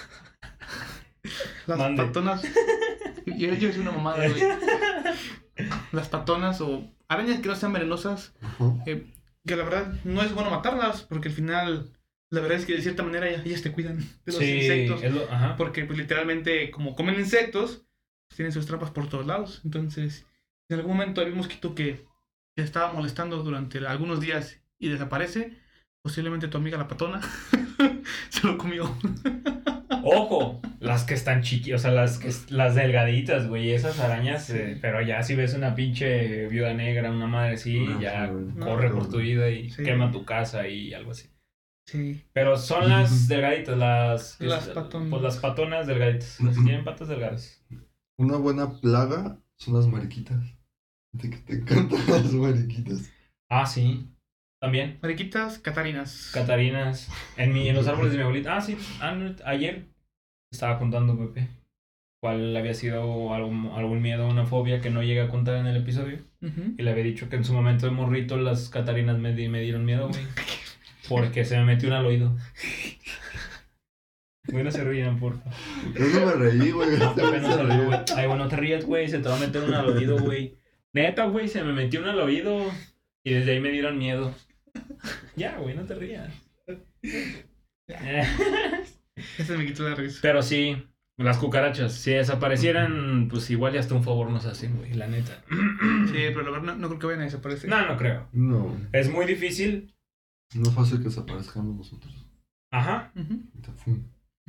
[LAUGHS] Las Mande. patonas. [LAUGHS] Yo, yo soy una mamada, güey. [LAUGHS] Las patonas o arañas que no sean venenosas, Ajá. eh, que la verdad no es bueno matarlas, porque al final, la verdad es que de cierta manera ellas, ellas te cuidan de los Sí, insectos. lo- ajá. Porque pues literalmente, como comen insectos, pues, tienen sus trampas por todos lados. Entonces, en algún momento hay un mosquito que te estaba molestando durante algunos días y desaparece, posiblemente tu amiga la patona [LAUGHS] se lo comió. Ojo, las que están chiqui, o sea, las que las delgaditas, güey, esas arañas, eh, pero ya si ves una pinche viuda negra, una madre así, No, ya sí, corre No, por tu vida y Sí. quema tu casa y algo así. Sí. Pero son las delgaditas, las Las patonas. Pues las patonas delgaditas, las que tienen patas delgadas. Una buena plaga son las mariquitas. De que te encantan [LAUGHS] las mariquitas. Ah, sí. También. Mariquitas, catarinas. Catarinas. En, mi, en los árboles de mi abuelita. Ah, sí. an- ayer estaba contando Pepe. ¿Cuál había sido algún, algún miedo, una fobia que no llegué a contar en el episodio? Y le había dicho que en su momento de morrito las catarinas me, di- me dieron miedo, güey. [LAUGHS] Porque se me metió una al oído. Güey, no se rían, por favor. Yo no me reí, güey. Pepe no se rió, güey. Ay, bueno, no te rías, güey. Se te va a meter una al oído, güey. Neta, güey, se me metió una al oído. Y desde ahí me dieron miedo. Ya, güey, no te rías. [LAUGHS] Ese me quitó la risa. Pero sí, las cucarachas, si desaparecieran, pues igual ya hasta un favor nos hacen, güey, la neta. Sí, pero la verdad no, no creo que vayan a desaparecer. No, no creo. No, Es muy difícil. no es fácil que desaparezcamos nosotros. Ajá. Ahorita, fum.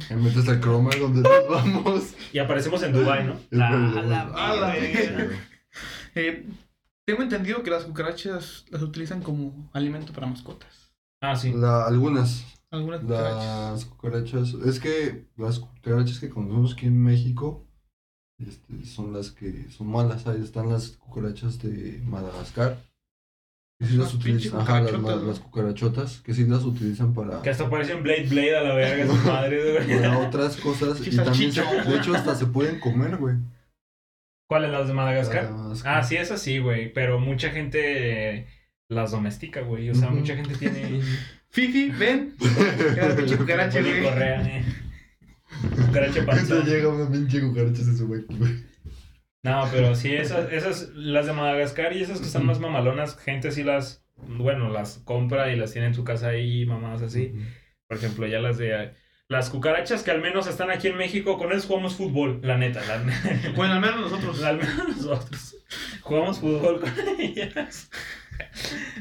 Ahí metes el croma donde nos vamos. Y aparecemos en Dubai, ¿no? Ah, la la verga. verga. Eh, tengo entendido que las cucarachas las utilizan como alimento para mascotas. Ah, sí. La- algunas, Algunas cucarachas. las cucarachas, es que las cucarachas que conocemos aquí en México este, son las que son malas. Ahí están las cucarachas de Madagascar. Que sí las utilizan, ajá, las, cucarachotas, las- ¿no? las cucarachotas, que sí las utilizan para, Que hasta parecen Blade Blade a la verga, [LAUGHS] sus madres, güey. para otras cosas. Y también, se- de hecho, hasta se pueden comer, güey. ¿Cuáles las de Madagascar? Las de Madagascar. Ah, sí, esas sí, güey. Pero mucha gente las domestica, güey. O sea, mucha gente tiene. Fifi, ven. Era pinche [LAUGHS] cucaracha, güey. Correa, eh. Cucaracha panza. llega una pinche cucaracha se sube aquí, güey. No, pero sí, esas, esas, las de Madagascar y esas que están más mamalonas, gente sí las, bueno, las compra y las tiene en su casa ahí, mamadas así. Por ejemplo, ya las de, las cucarachas que al menos están aquí en México, con eso jugamos fútbol, la neta. La, Bueno, al menos nosotros. al menos nosotros jugamos fútbol con ellas.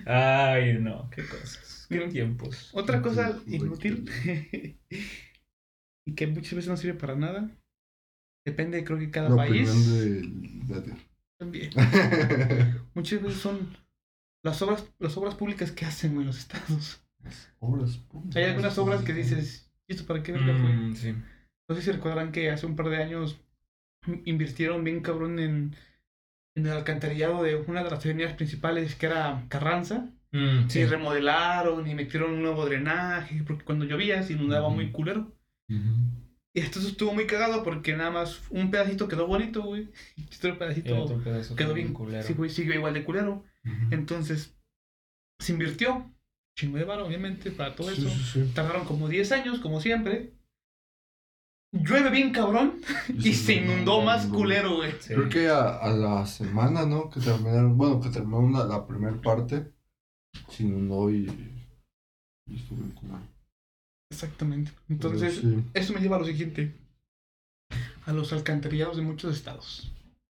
Ay, no, qué cosas, qué Mira, tiempos. Otra cosa inútil [LAUGHS] y que muchas veces no sirve para nada. Depende, creo que cada La país también. [LAUGHS] Muchas veces son las obras, las obras públicas que hacen güey, los estados. Obras. putas. Hay algunas obras que dices, ¿y esto para qué verga fue? Mm, sí. No sé si recuerdan que hace un par de años invirtieron bien cabrón en, en el alcantarillado de una de las avenidas principales que era Carranza. Mm, sí. Remodelaron y metieron un nuevo drenaje, porque cuando llovía se inundaba muy culero. Ujú. Y esto estuvo muy cagado porque nada más un pedacito quedó bonito, güey. Y otro Y pedacito otro pedazo quedó bien. culero. Sí, güey, siguió igual de culero. Entonces, se invirtió. Chingo de varo, obviamente, para todo Sí, eso. sí. Tardaron como 10 años, como siempre. Llueve bien cabrón y se inundó más culero, güey. Creo que a, a la semana, ¿no? Que terminaron, bueno, que terminó una- la primera parte, se inundó y, y estuvo en culero. Exactamente. Entonces, sí. eso me lleva a lo siguiente. A los alcantarillados de muchos estados.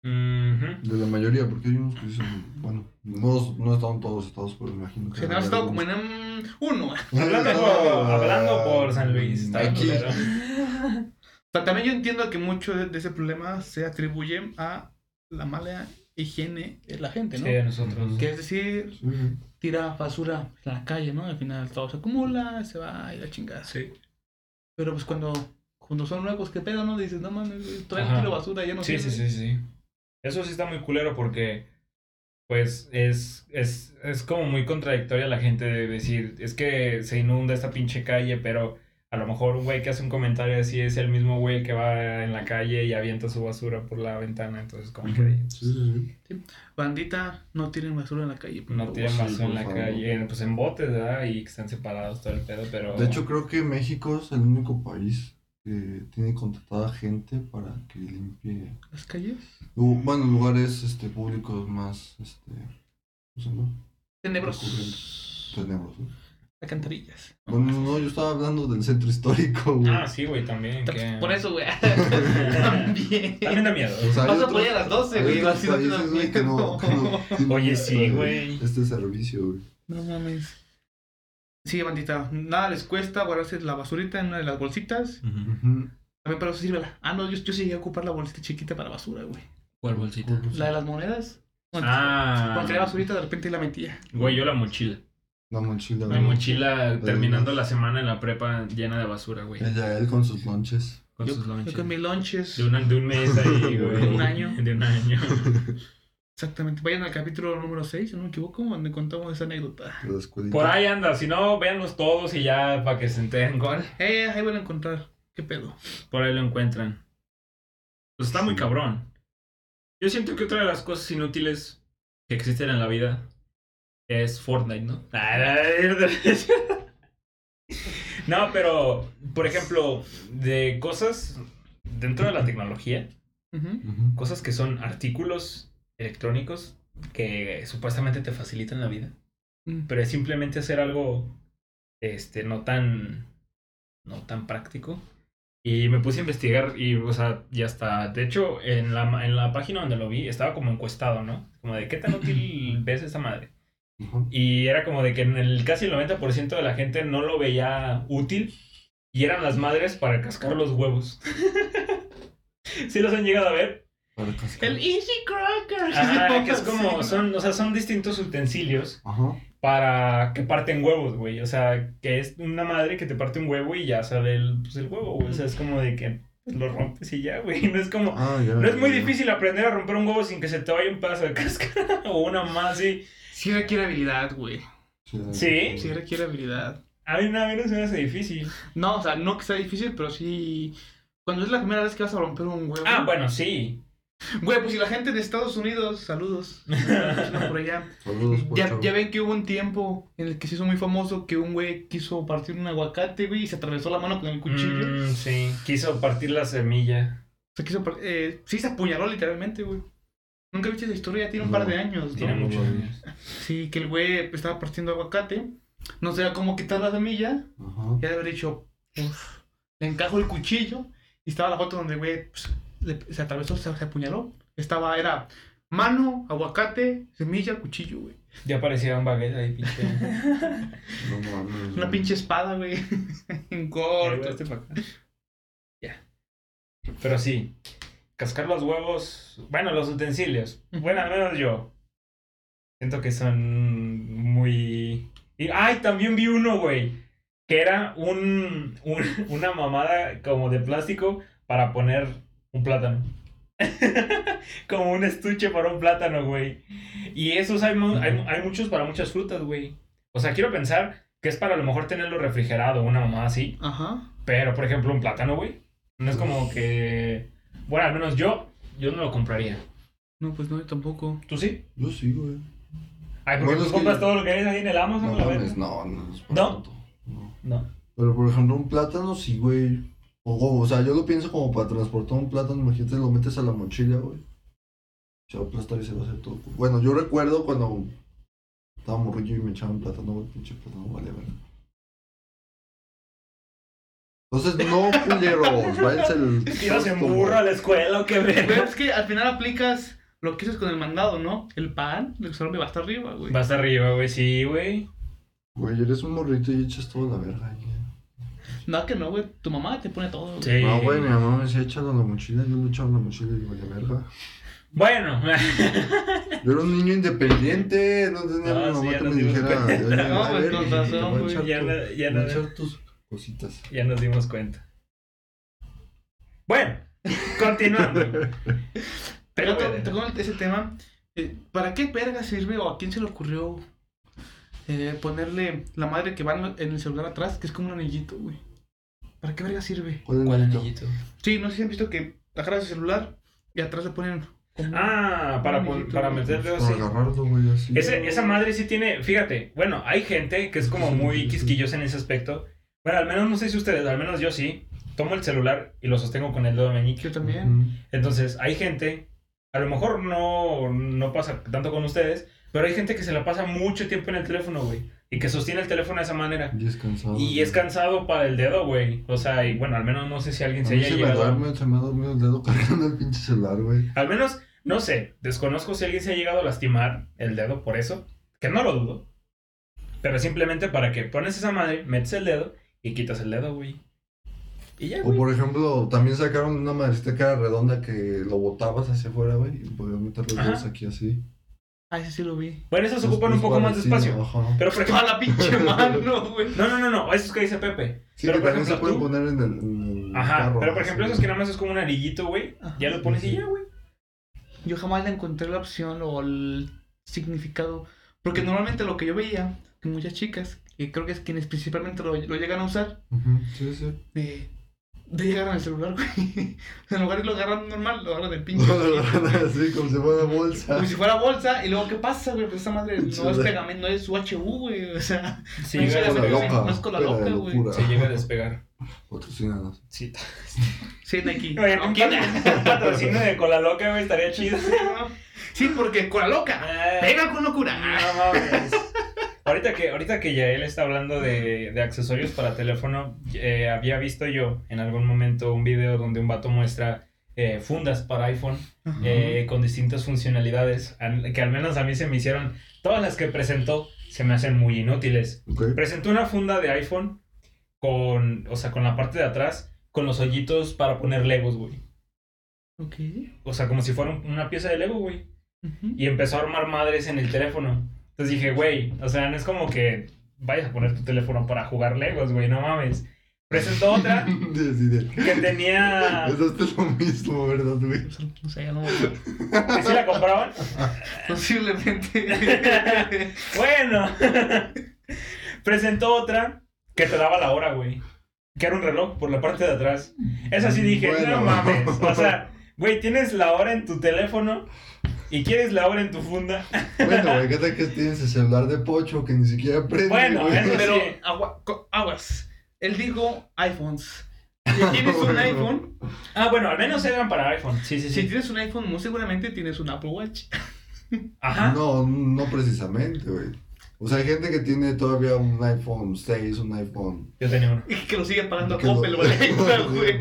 De la mayoría, porque hay unos que dicen, bueno, no, no están todos los estados, pero me imagino que. Se han hay estado como en mm, uno. Hablando, por, hablando por San Luis, está Aquí. culero. O sea, también yo entiendo que mucho de, de ese problema se atribuye a la mala higiene de la gente, ¿no? Sí, a nosotros. Que es decir, sí. Tira basura en la calle, ¿no? Al final todo se acumula, se va y la chingada. Sí. Pero pues cuando, cuando son nuevos, ¿qué pedo, no? Dices, no mames, Ajá. no tiro basura, ya no Sí, sí, sirve". sí, sí. Eso sí está muy culero porque, pues, es, es, es como muy contradictoria la gente de decir, es que se inunda esta pinche calle, pero a lo mejor un güey que hace un comentario así es el mismo güey que va en la calle y avienta su basura por la ventana, entonces como que Sí, sí, sí. Bandita, no tiren basura en la calle. no tienen Sí, basura en la favor. calle, pues en botes, ¿verdad? Y que están separados todo el pedo, pero... De hecho, creo que México es el único país que tiene contratada gente para que limpie. ¿Las calles? Bueno, lugares este, públicos más. Este, ¿Cómo se llama? Tenebros. Tenebrosos. Alcantarillas. Bueno, no, no, yo estaba hablando del centro histórico, güey. Ah, sí, güey, también. que- Por eso, güey. [LAUGHS] También. También da miedo. O sea, hay Vas a otros- poner a las 12, hay güey. otros así no te das países, güey, que no, miedo. que no [LAUGHS] tienen Oye, sí, este- güey. Este servicio, güey. No mames. Sí, bandita. Nada les cuesta guardarse la basurita en una de las bolsitas. Ujú. Ujú. También para eso sirve la. Ah, no, yo, yo sí llegué a ocupar la bolsita chiquita para basura, güey. ¿Cuál bolsita? La de las monedas. Cuando, Ah. cuando traía basurita, de repente la metía. Güey, yo la mochila. La mochila, Mi güey. mochila terminando la semana en la prepa llena de basura, güey. Ella, él con sus lonches. Con Yo, sus yo lonches. con mis lunches. De, una- de un mes ahí, [LAUGHS] güey. De un año. De un año. Exactamente. Vayan al capítulo número 6, si no me equivoco, donde contamos esa anécdota. La. Por ahí anda. Si no, véanlos todos y ya para que se enteren cuál. Eh, ahí van a encontrar. ¿Qué pedo? Por ahí lo encuentran. Pues está muy cabrón. Yo siento que otra de las cosas inútiles que existen en la vida es Fortnite, ¿no? [LAUGHS] [LAUGHS] No, pero, por ejemplo, de cosas dentro de la tecnología, cosas que son artículos electrónicos que supuestamente te facilitan la vida, Mm. pero es simplemente hacer algo este no tan no tan práctico. Y me puse a investigar y, o sea, ya está. De hecho, en la, en la página donde lo vi estaba como encuestado, ¿no? Como de qué tan útil [CLEARS THROAT] ves esa madre. Y era como de que en el casi el 90% de la gente no lo veía útil y eran las madres para cascar los huevos. [LAUGHS] ¿Sí los han llegado a ver? El Easy Cracker. Ajá, que es [LAUGHS] como, son, o sea, son distintos utensilios para que parten huevos, güey. O sea, que es una madre que te parte un huevo y ya sale el, pues, el huevo, güey. O sea, es como de que lo rompes y ya, güey. [LAUGHS] No es como... Ah. No es muy difícil aprender a romper un huevo sin que se te vaya un pedazo de cáscara o una más así. Sí requiere habilidad, güey. ¿Sí? Sí requiere habilidad. A mí, no- a mí no se me hace difícil. No, o sea, no que sea difícil, pero sí... Cuando es la primera vez que vas a romper un huevo... Ah, bueno, sí. Güey, pues si la gente de Estados Unidos, saludos, [LAUGHS] por allá. Saludos, por Ya, ya ven que hubo un tiempo en el que se hizo muy famoso que un güey quiso partir un aguacate, güey, y se atravesó la mano con el cuchillo. Mm, sí. Quiso partir la semilla. Se quiso par- eh, sí, se apuñaló literalmente, güey. Nunca viste esa historia, ya tiene un par de No, años, Tiene ¿no? muchos no. años. Sí, que el güey estaba partiendo aguacate, no sabía cómo quitar la semilla, Ajá. ya de haber dicho, uff, le encajo el cuchillo, y estaba la foto donde el güey pues, le- se atravesó, se, se apuñaló. Estaba, era mano, aguacate, semilla, cuchillo, güey. Ya parecía un baguette ahí, pinche. [LAUGHS] No mames. Una pinche espada, güey. [LAUGHS] en corto. este acá. Ya. Pero sí. Cascar los huevos. Bueno, los utensilios. Bueno, al menos yo. Siento que son muy. Y, ¡Ay! También vi uno, güey. Que era un, un- [LAUGHS] una mamada como de plástico para poner un plátano. [LAUGHS] como un estuche para un plátano, güey. Y esos hay, hay, hay muchos para muchas frutas, güey. O sea, quiero pensar que es para a lo mejor tenerlo refrigerado, una mamada así. Ajá. Pero, por ejemplo, un plátano, güey. No es como que. Bueno, al menos yo, yo no lo compraría. No, pues no, yo tampoco. ¿Tú sí? Yo sí, güey. Ay, porque Bueno, tú es que- compras todo lo que ves ahí en el Amazon, No la no, no. es ¿No? tanto, No. No. Pero por ejemplo, un plátano sí, güey. O, como- o sea, yo lo pienso como para transportar un plátano, imagínate, lo metes a la mochila, güey. Se va a aplastar y se va a hacer todo. Bueno, yo recuerdo cuando estaba morrillo y me echaban plátano, güey, pinche plátano, vale, verga. Entonces, no, culeros, [LAUGHS] váyanse el. ¿Ibas en burro a la escuela o qué Güey, es que al final aplicas lo que haces con el mandado, ¿no? El pan, el me va hasta arriba, güey. Va hasta arriba, güey, sí, güey. Güey, eres un morrito y echas toda la verga. ahí. No, que no, güey. Tu mamá te pone todo. güey. Sí. No, güey, mi mamá me decía, échalo en la mochila, yo lo echaba en la mochila y vale verga. Bueno. [LAUGHS] Yo era un niño independiente, no tenía a mi sí, mamá ya que me dijera, cuenta. "Oye, No, a pues, con razón, a güey, ya tu- no- ya cositas. ya nos dimos cuenta. Bueno, continuando. [LAUGHS] Pero ese tema. eh, ¿Para qué verga sirve o a quién se le ocurrió eh, ponerle la madre que va en el celular atrás, que es como un anillito, güey? ¿Para qué verga sirve? ¿Cuál ¿Cuál anillito? anillito? Sí, no sé si han visto que agarras el celular y atrás le ponen. Ah, para, anillito, para güey, así. Ese- esa madre sí tiene, fíjate, bueno, hay gente que es como muy quisquillosa en ese aspecto. Bueno, al menos no sé si ustedes, al menos yo sí. Tomo el celular y lo sostengo con el dedo meñique. Yo también. Entonces, hay gente, a lo mejor no, no pasa tanto con ustedes, pero hay gente que se la pasa mucho tiempo en el teléfono, güey. Y que sostiene el teléfono de esa manera. Y es cansado. Y es cansado para el dedo, güey. O sea, y bueno, al menos no sé si alguien A se mí haya se me llegado. duerme, se me ha dormido el dedo [LAUGHS] cargando el pinche celular, güey. Al menos, no sé, desconozco si alguien se ha llegado a lastimar el dedo por eso, que no lo dudo. Pero simplemente para que pones esa madre, metes el dedo y quitas el dedo, güey. Y ya, O güey. por ejemplo, también sacaron una madrecita que era redonda que lo botabas hacia afuera, güey. Y podías meter los dedos aquí así. Ah, ese sí lo vi. Bueno, esos Es- ocupan un poco más de espacio. Ajá. Pero por ejemplo... [LAUGHS] la pinche [LAUGHS] mano, güey. No, no, no, no, esos que dice Pepe. Sí, pero que por también se ejemplo, pueden tú- poner en el, en el Ajá, carro, pero por así. ejemplo esos que nada más es como un arillito, güey. Ajá. Ya lo pones y ya, güey. Yo jamás le encontré la opción o el significado. Porque normalmente lo que yo veía, que muchas chicas, que creo que es quienes principalmente lo, lo llegan a usar, Ujú, Sí, sí. de, de llegar al celular, güey. [LAUGHS] En lugar de lo agarran normal, lo agarran del pinche. Así, como si fuera bolsa. Como si fuera bolsa, y luego, ¿qué pasa, güey? Pues esa madre no es pegamento, no es UHU, güey. O sea, Se No, llega, llega a a Cola ser- despegar. loca. no es cola de loca, güey. Se llega a despegar. Patrocínanos. Sí. sí, Nike. Oye, un patrocinio de cola loca, güey, estaría chido. Sí, porque con la loca. Ah, Pega con locura. No mames. Ahorita que, ahorita que Yael está hablando de, de accesorios para teléfono, eh, había visto yo en algún momento un video donde un vato muestra eh, fundas para iPhone eh, con distintas funcionalidades, al- que al menos a mí se me hicieron, todas las que presentó se me hacen muy inútiles. Presentó una funda de iPhone con, o sea, con la parte de atrás, con los hoyitos para poner Legos, güey. Ok. O sea, como si fuera un- una pieza de Lego, güey. Y empezó a armar madres en el teléfono. Entonces dije, güey, o sea, no es como que vayas a poner tu teléfono para jugar Legos, güey, no mames. Presentó otra [LAUGHS] Sí, sí, sí. que tenía... Eso es lo mismo, ¿verdad, güey? No sé, ya no. ¿Que sí la compraban? [LAUGHS] Posiblemente. [LAUGHS] Bueno. Presentó otra que te daba la hora, güey. Que era un reloj por la parte de atrás. Esa sí dije, Bueno. no mames. O sea, güey, tienes la hora en tu teléfono y quieres la hora en tu funda. Bueno, güey, ¿qué tal que tienes el celular de pocho que ni siquiera prende? Bueno, güey? Pero agua- aguas. Él dijo iPhones. [LAUGHS] Si tienes un Bueno. iPhone, Ah, bueno, al menos eran para iPhone. Sí, sí, si tienes un iPhone, muy seguramente tienes un Apple Watch. [LAUGHS] Ajá. No, no precisamente, güey. O sea, hay gente que tiene todavía un iPhone 6, un iPhone. Yo tenía uno. [LAUGHS] Y que lo sigue pagando a ¿vale? güey.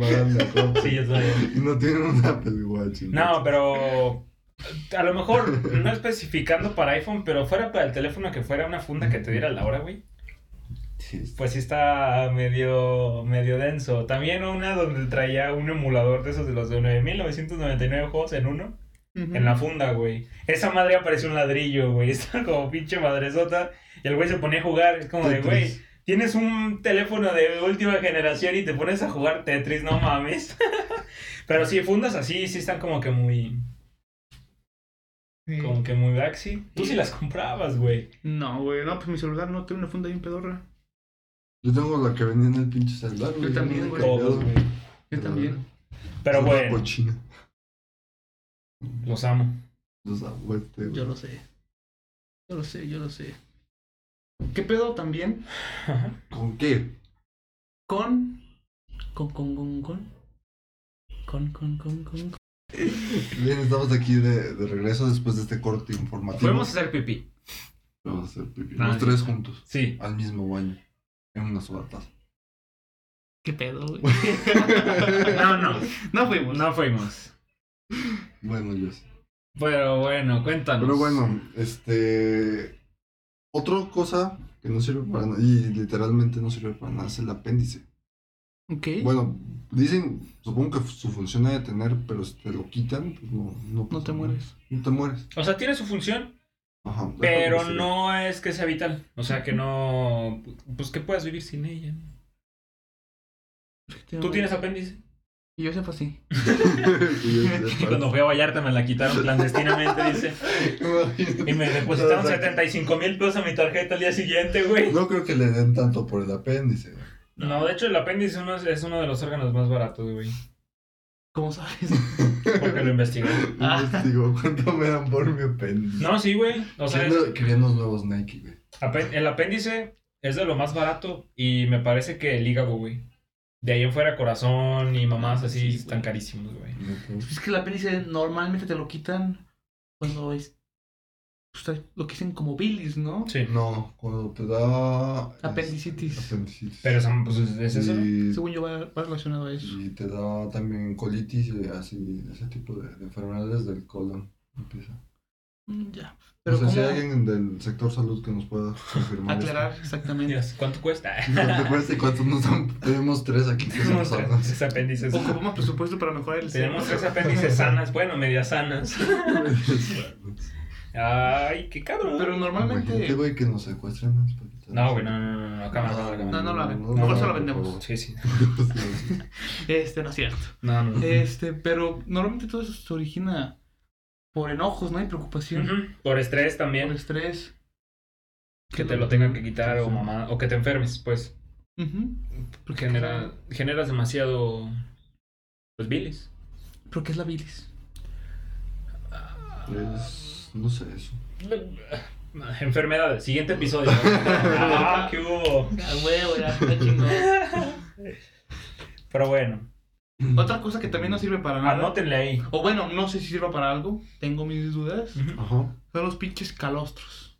Sí, yo todavía. Y no tienen un Apple Watch. No, pero a lo mejor no especificando para iPhone, pero fuera para el teléfono que fuera una funda que te diera la hora, güey. Pues sí está medio, medio denso. También una donde traía un emulador de esos de los de 9.999 juegos en uno. En la funda, güey. Esa madre aparece un ladrillo, güey. [LAUGHS] Está como pinche madresota. Y el güey se ponía a jugar. Es como de, güey, tienes un teléfono de última generación y te pones a jugar Tetris, no mames. [LAUGHS] Pero sí, fundas así, sí están como que muy, Sí. Como que muy Daxi. Tú sí. las comprabas, güey. No, güey. No, pues mi celular no tiene una funda bien pedorra. Yo tengo la que vendía en el pinche celular. Yo también, güey. Todos, güey. Yo también. Pero, güey. Bueno, los amo. Los amo, güey. Yo lo sé. Yo lo sé, yo lo sé. ¿Qué pedo también? [LAUGHS] ¿Con qué? Con. Con, con, con, con. Con, con, con, con, Bien, estamos aquí de, de regreso después de este corte informativo. Fuimos a hacer pipí. Vamos a hacer pipí. Ah, Los sí. tres juntos. Sí. Al mismo baño. En una sola taza. ¿Qué pedo, güey? [LAUGHS] No, no. No fuimos. No fuimos. bueno, yo sé. Pero bueno, cuéntanos. Pero bueno, este. Otra cosa que no sirve para nada, y literalmente no sirve para nada, es el apéndice. Bueno, dicen, supongo que su función es de tener, pero si te lo quitan, pues no, no, te mueres. No te mueres. O sea, tiene su función, Ajá. pero no es que sea vital. O sea, que no. Pues que puedas vivir sin ella. ¿Tú tienes apéndice? Y yo siempre así. [LAUGHS] [LAUGHS] cuando fui a Vallarta me la quitaron clandestinamente, dice. Y me depositaron [LAUGHS] 75 mil pesos a mi tarjeta al día siguiente, güey. No creo que le den tanto por el apéndice. güey. No, de hecho el apéndice uno es- es uno de los órganos más baratos, güey. ¿Cómo sabes? [LAUGHS] Porque lo investigué. [LAUGHS] Ah. Investigo cuánto me dan por mi apéndice. No, sí, güey. O sea, es- los nuevos Nike, güey. el apéndice es de lo más barato y me parece que el hígado, güey. De ahí en fuera corazón y mamás así Sí, están güey. carísimos, güey. Es que el apéndice normalmente te lo quitan cuando es. Pues, lo que dicen como bilis, ¿no? Sí. No, cuando te da. Apendicitis. apendicitis. Pero son, pues, es es eso. ¿no? Y, Según yo va, va relacionado a eso. y te da también colitis y así, ese tipo de, de enfermedades del colon. Empieza. Mm, ya. No Pero sé si ¿cómo hay alguien del sector salud que nos pueda confirmar. aclarar exactamente? Dios, ¿cuánto cuesta? [LAUGHS] ¿Cuánto cuesta y cuántos nos dan? Tenemos tres aquí Tenemos sanos. tres apéndices. Ocupamos presupuesto para mejorar el Tenemos tres apéndices sanas, bueno, medias sanas. [LAUGHS] Ay, qué cabrón. Pero Imagínate, normalmente. güey, que nos secuestren paquitas. No, güey, no, no, no, no, acá no, No, no lo hagan. No, Mejor no, se lo por vendemos. [LAUGHS] Sí, sí. Este, no es cierto. No, no. Este, pero normalmente todo eso se origina por enojos, ¿no? Y preocupación. Ujú, Por estrés Por también. estrés. Que te lo tengan que quitar o mamá. O que te enfermes, pues. Ujú. Porque genera, generas demasiado. Pues bilis. ¿Pero qué es la bilis? Es, no sé eso. [LAUGHS] Enfermedades. Siguiente episodio. [LAUGHS] ah, ¿qué hubo? Pero bueno. Otra cosa que también no sirve para nada. Anótenle ahí. O bueno, no sé si sirva para algo. Tengo mis dudas. Ajá. Son los pinches calostros.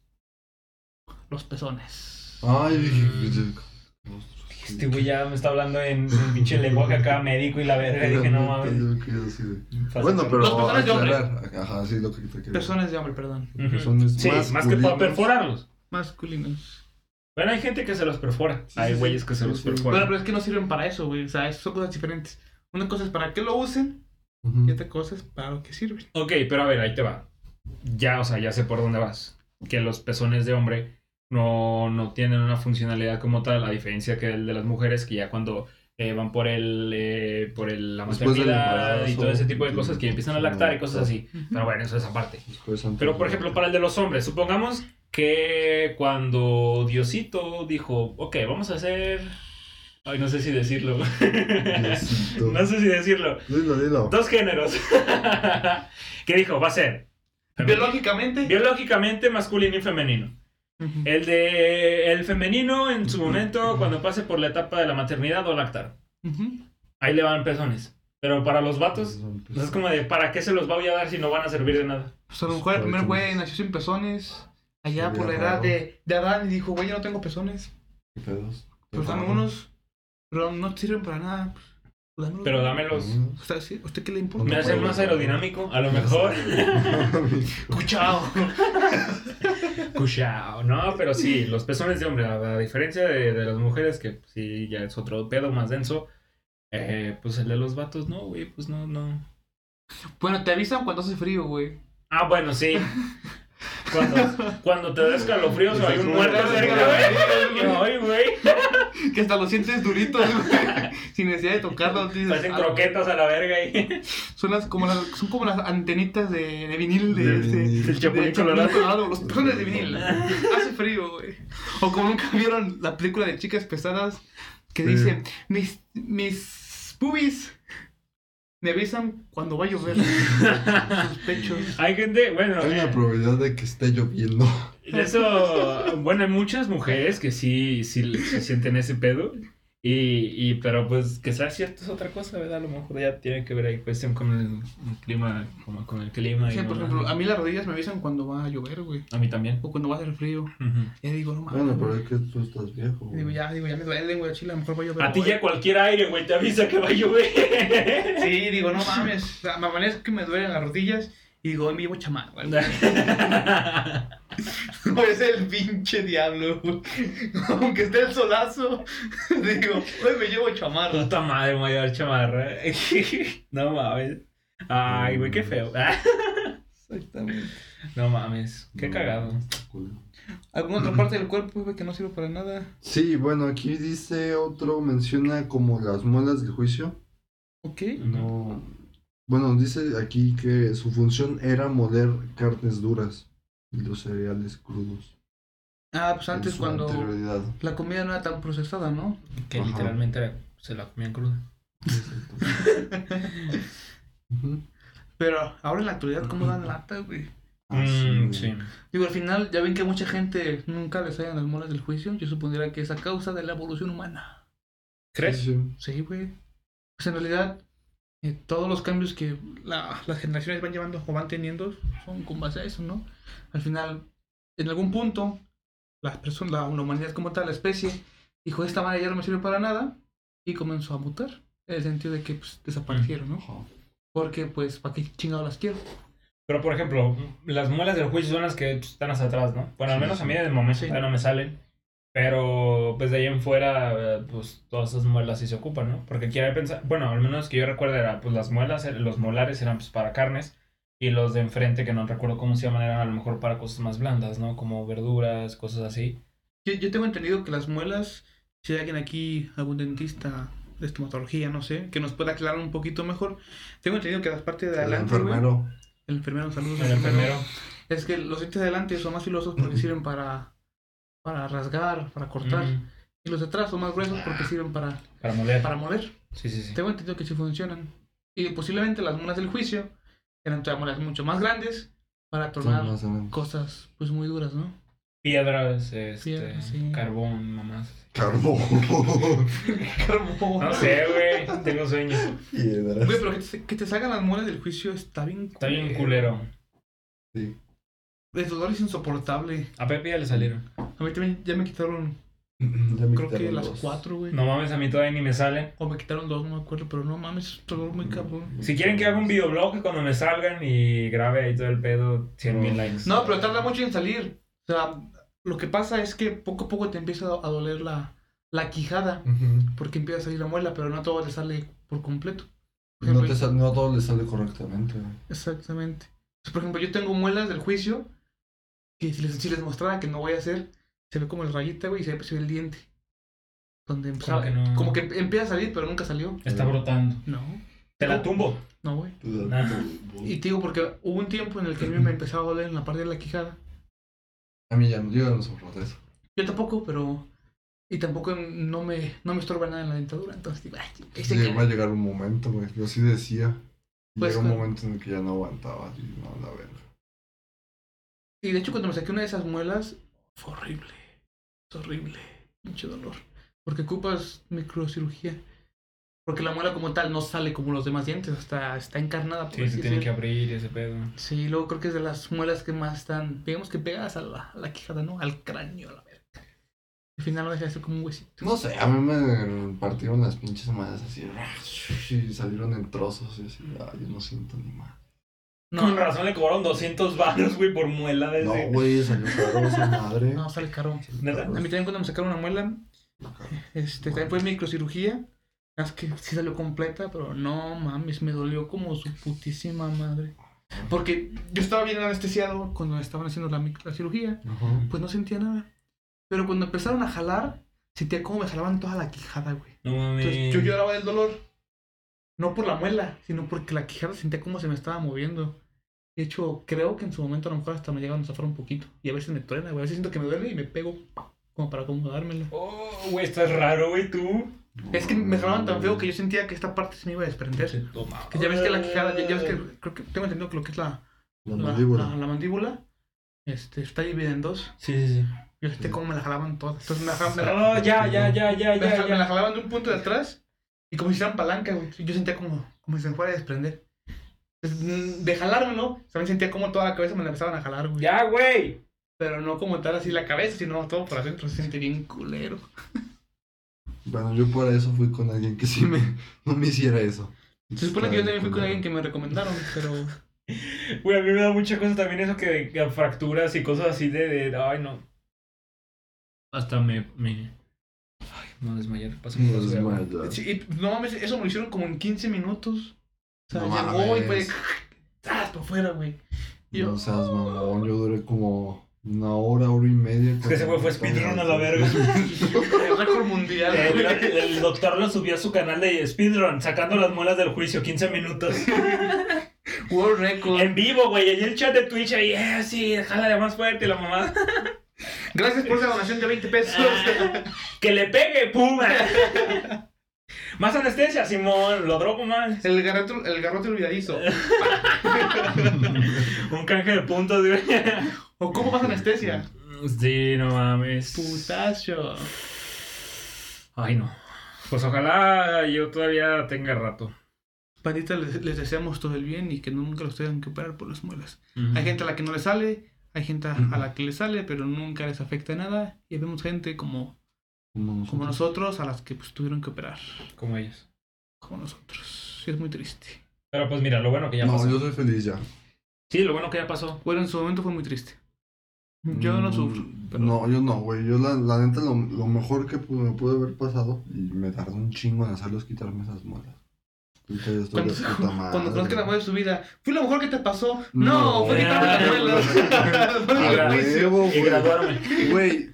los pezones. Ay, dije. Este güey ya me está hablando en, en pinche lenguaje acá médico y la verga. Y dije, no mames. Bueno, pero Los de hombre. Ajá, sí, lo que te quería. Pezones de hombre, perdón. Ujú. pezones Sí, más que para perforarlos. Masculinos. Bueno, hay gente que se los perfora. Sí, hay güeyes sí. que se Sí, los sí. Bueno, perforan. pero es que no sirven para eso, güey. O sea, son cosas diferentes. Una cosa es para que lo usen y otra cosa es para lo que sirven. Ok, pero a ver, ahí te va. Ya, o sea, ya sé por dónde vas. Que los pezones de hombre no, no tienen una funcionalidad como tal, a diferencia que el de las mujeres, que ya cuando eh, van por el, eh, por el, la maternidad y todo ese tipo de cosas que empiezan a lactar y cosas sí. así. Pero bueno, eso es aparte. Pero, por ejemplo, para el de los hombres, supongamos que cuando Diosito dijo, ok, vamos a hacer... Ay, no sé si decirlo. Diosito. [LAUGHS] no sé si decirlo. Dilo, dilo. Dos géneros. [LAUGHS] ¿Qué dijo? Va a ser Biológicamente. biológicamente masculino y femenino. El de el femenino en su momento cuando pase por la etapa de la maternidad o lactar. Ahí le van pezones. Pero para los vatos, pues es como de ¿para qué se los voy a dar si no van a servir de nada? Pues a lo mejor el primer güey nació sin pezones. Allá por la edad de, de Adán y dijo, güey, yo no tengo pezones. ¿Qué pedos? Pues dame unos. Pero no sirven para nada. Pues dámelos. Pero dámelos. O sea, ¿sí? ¿a usted qué le importa? Me hacen más aerodinámico, a lo mejor. [LAUGHS] Cuchao. [LAUGHS] Cushao. No, pero sí, los pezones de hombre, a, a diferencia de, de las mujeres, que pues, sí, ya es otro pedo más denso. eh, pues el de los vatos, no, güey, pues no, no. Bueno, te avisan cuando hace frío, güey. Ah, bueno, sí. Cuando, cuando te da escalofríos o hay un muerto cerca, güey. Ay, güey. Que hasta los sientes duritos, güey. [LAUGHS] Sin necesidad de tocarlos. dices, Parecen "Ah, croquetas a la verga ahí. [LAUGHS] Son, las, como las, son como las antenitas de, de vinil de, De este. vinil. El Chapulín Colorado. Los pezones de vinil. [LAUGHS] Hace frío, güey. O como nunca vieron la película de chicas pesadas que Sí. dice: mis, mis boobies me avisan cuando va a llover. [LAUGHS] Sus pechos. Hay gente, bueno, Hay una eh, probabilidad de que esté lloviendo. eso, bueno, hay muchas mujeres que sí, sí se sienten ese pedo. Y, y, pero pues que sea cierto es otra cosa, ¿verdad? A lo mejor ya tiene que ver ahí cuestión con el, el clima, como con el clima. Sí, y por no- ejemplo, a mí las rodillas me avisan cuando va a llover, güey. A mí también. O cuando va a hacer frío. Ya digo, no mames. Bueno, pero es que tú estás viejo. Digo, ya, digo, ya me duelen, güey, a Chile, a lo mejor va a llover. A ti ya cualquier aire, güey, te avisa que va a llover. Sí, digo, no mames. O sea, me amanezco que me duelen las rodillas y digo, hoy me llevo chamán, güey. [LAUGHS] [LAUGHS] No es el pinche diablo, güey. Aunque esté el solazo, [LAUGHS] digo, hoy me llevo chamarra. Puta madre, me voy a llevar chamarra. No mames. Ay, güey, qué feo. Exactamente. No mames, qué cagado. ¿Alguna otra parte del cuerpo, güey, que no sirve para nada? Sí, bueno, aquí dice otro, menciona como las muelas del juicio. Ok. No. Bueno, dice aquí que su función era moler carnes duras y los cereales crudos. Ah, pues antes en su cuando anterioridad. la comida no era tan procesada, ¿no? Que Ajá. literalmente se la comían cruda. Exacto. [LAUGHS] Ujú. Pero ahora en la actualidad, ¿cómo dan lata, güey? Ah, Mm, sí. Digo, al final, ya ven que mucha gente nunca les salen las muelas del juicio. Yo supondría que es a causa de la evolución humana. ¿Crees? Sí, Sí, güey. Pues en realidad, eh, todos los cambios que la- las generaciones van llevando o van teniendo son con base a eso, ¿no? Al final, en algún punto, las personas, la, la humanidad como tal, la especie, dijo, esta manera ya no me sirve para nada, y comenzó a mutar, en el sentido de que pues, desaparecieron, ¿no? Porque, pues, ¿para qué chingado las quiero? Pero por ejemplo, las muelas del juicio son las que están hasta atrás, ¿no? Bueno, al menos a mí de momento Sí. ya no me salen. Pero pues de ahí en fuera, pues todas esas muelas sí se ocupan, ¿no? Porque quiero pensar, bueno, al menos que yo recuerdo era, pues las muelas, eh, los molares eran pues para carnes. Y los de enfrente, que no recuerdo cómo se llaman, eran a lo mejor para cosas más blandas, ¿no? Como verduras, cosas así. Yo, yo tengo entendido que las muelas, si hay alguien aquí, algún dentista de estomatología, no sé, que nos pueda aclarar un poquito mejor, tengo entendido que las partes de El adelante, güey, enfermero. el enfermero, saludos El enfermero. Es que los dientes de adelante son más filosos porque [LAUGHS] sirven para, para rasgar, para cortar. Mm, Y los de atrás son más gruesos porque sirven para, para moler. para moler. Sí, sí, sí. Tengo entendido que sí funcionan. Y posiblemente las muelas del juicio eran todavía muelas mucho más grandes para tornar menos. cosas pues muy duras, ¿no? Piedras, este, Piedras, sí. carbón, mamás. [LAUGHS] Carbón. No sé, güey, tengo sueño. Piedras. Güey, pero que te, que te salgan las muelas del juicio está bien Está bien culero. Sí. El dolor es insoportable. A Pepe ya le salieron. A mí también ya me quitaron, Ya me creo que las dos. cuatro, güey. No mames, a mí todavía ni me salen. O me quitaron dos, no me acuerdo, pero no mames, es un dolor muy cabrón. Si quieren que haga un videoblog cuando me salgan y grabe ahí todo el pedo, 100 mil likes. No, pero tarda mucho en salir. O sea, lo que pasa es que poco a poco te empieza a doler la, la quijada. Porque empieza a salir la muela, pero no todo le sale por completo. Por No, te sal- no todo le sale correctamente. güey. Exactamente. Por ejemplo, yo tengo muelas del juicio que si les, si les mostrara que no voy a hacer, se ve como el rayita, güey, y se ve, se ve el diente. Donde empezaba, que no? como que empieza a salir, pero nunca salió. Está brotando. No, Te la tumbo. no, güey. Ah. Y te digo, porque hubo un tiempo en el que a mí me empezaba a doler en la parte de la quijada. A mí ya no, yo ya no soporto eso. Yo tampoco, pero... Y tampoco no me, no me estorba nada en la dentadura, entonces digo, ay, que se Sí, va a llegar un momento, güey. Yo sí decía. Pues, llega un momento en el que ya no aguantaba. Y no, la verga. Y de hecho, cuando me saqué una de esas muelas, fue horrible. Es horrible. Mucho dolor. Porque ocupas microcirugía. Porque la muela como tal no sale como los demás dientes, está, está encarnada. Por Sí, se tiene que abrir ese pedo. Sí, luego creo que es de las muelas que más están, digamos que pegadas a la, a la quijada, ¿no? Al cráneo, a la verga. Al final no deja de ser como un huesito. No sé, a mí me partieron las pinches madres así. Y salieron en trozos. Y así, ay, yo no siento ni más. Con razón le cobraron 200 baros, güey, por muela de No, ese. güey, salió caro esa madre. No, sale caro. A mí también cuando me sacaron una muela, este, también fue microcirugía. Es que sí salió completa, pero no mames, me dolió como su putísima madre. Porque yo estaba bien anestesiado cuando estaban haciendo la, la cirugía, pues no sentía nada. Pero cuando empezaron a jalar, sentía como me jalaban toda la quijada, güey. No mames. Entonces yo lloraba del dolor. No por la muela, sino porque la quijada sentía como se me estaba moviendo. De hecho, creo que en su momento a lo mejor hasta me llegaron a zafar un poquito. Y a veces me truena, güey. A veces siento que me duele y me pego como para acomodármela. Oh, güey, estás raro, güey, tú. Es que me jalaban tan feo que yo sentía que esta parte se me iba a desprender. Toma. Que ya ves que la quijada, ya, ya ves que creo que tengo entendido que lo que es la, La la- mandíbula. la- la mandíbula este, está dividida en dos. Sí, sí, sí. Yo sentía como me la jalaban todas. Entonces me, la jalaban- me la, Oh, ya, ya, ya, ya, me, ya, la- me la ya. jalaban de un punto de atrás y como si hicieran palanca, güey. Yo sentía como, como si se me fuera a desprender. Entonces, mm, de jalármelo, también sentía como toda la cabeza me la empezaban a jalar, güey. Ya, güey. Pero no como tal así la cabeza, sino todo por adentro. Se siente bien culero. Bueno, yo por eso fui con alguien que sí me, no me hiciera eso. Se supone que yo también fui con alguien que me recomendaron, [LAUGHS] pero... Güey, a mí me da mucha cosa también eso que, que fracturas y cosas así de, de- Ay, no. Hasta me... me... No desmayar. Pasa No ya. Sí, y, no mames, eso me lo hicieron como en 15 minutos. O sea, No llegó y fue... ¡Tras! Por fuera, güey. Yo... No seas mamón, yo duré como una hora, hora y media. Es [LAUGHS] que ese güey fue speedrun a la verga. El récord mundial, El, güey. el doctor lo subió a su canal de speedrun, sacando las muelas del juicio, 15 minutos. World record. En vivo, güey, y el chat de Twitch ahí, eh, sí, jálale más fuerte la mamá. Gracias por esa donación de 20 pesos. Ah, que le pegue, pum. [LAUGHS] más anestesia, Simón, lo drogo más. El garrote, el garrote olvidadizo. [LAUGHS] Un canje de puntos, güey. ¿O cómo más anestesia? Sí, no mames. Putacho. Ay, no. Pues ojalá yo todavía tenga rato. Pandita, les, les deseamos todo el bien y que nunca los tengan que operar por las muelas. Hay gente a la que no le sale, hay gente a, a la que le sale, pero nunca les afecta nada. Y vemos gente como, Como como nosotros a las que pues tuvieron que operar. Como ellos. Como nosotros. Sí, es muy triste. Pero pues mira, lo bueno que ya No, pasó. yo soy feliz ya. Sí, lo bueno que ya pasó. Bueno, en su momento fue muy triste. Yo no Mm, sufro. Pero... No, yo no, güey. Yo la, la neta lo, lo mejor que me pudo haber pasado y me tardó un chingo en hacerlos quitarme esas muelas. Cuando, madre. [LAUGHS] cuando conozca el amor de su vida, ¿fue lo mejor que te pasó? No. No, fue quitarme las muelas. [LAUGHS] [LAUGHS] Fue A el juicio. huevo, Y güey. graduarme. Güey,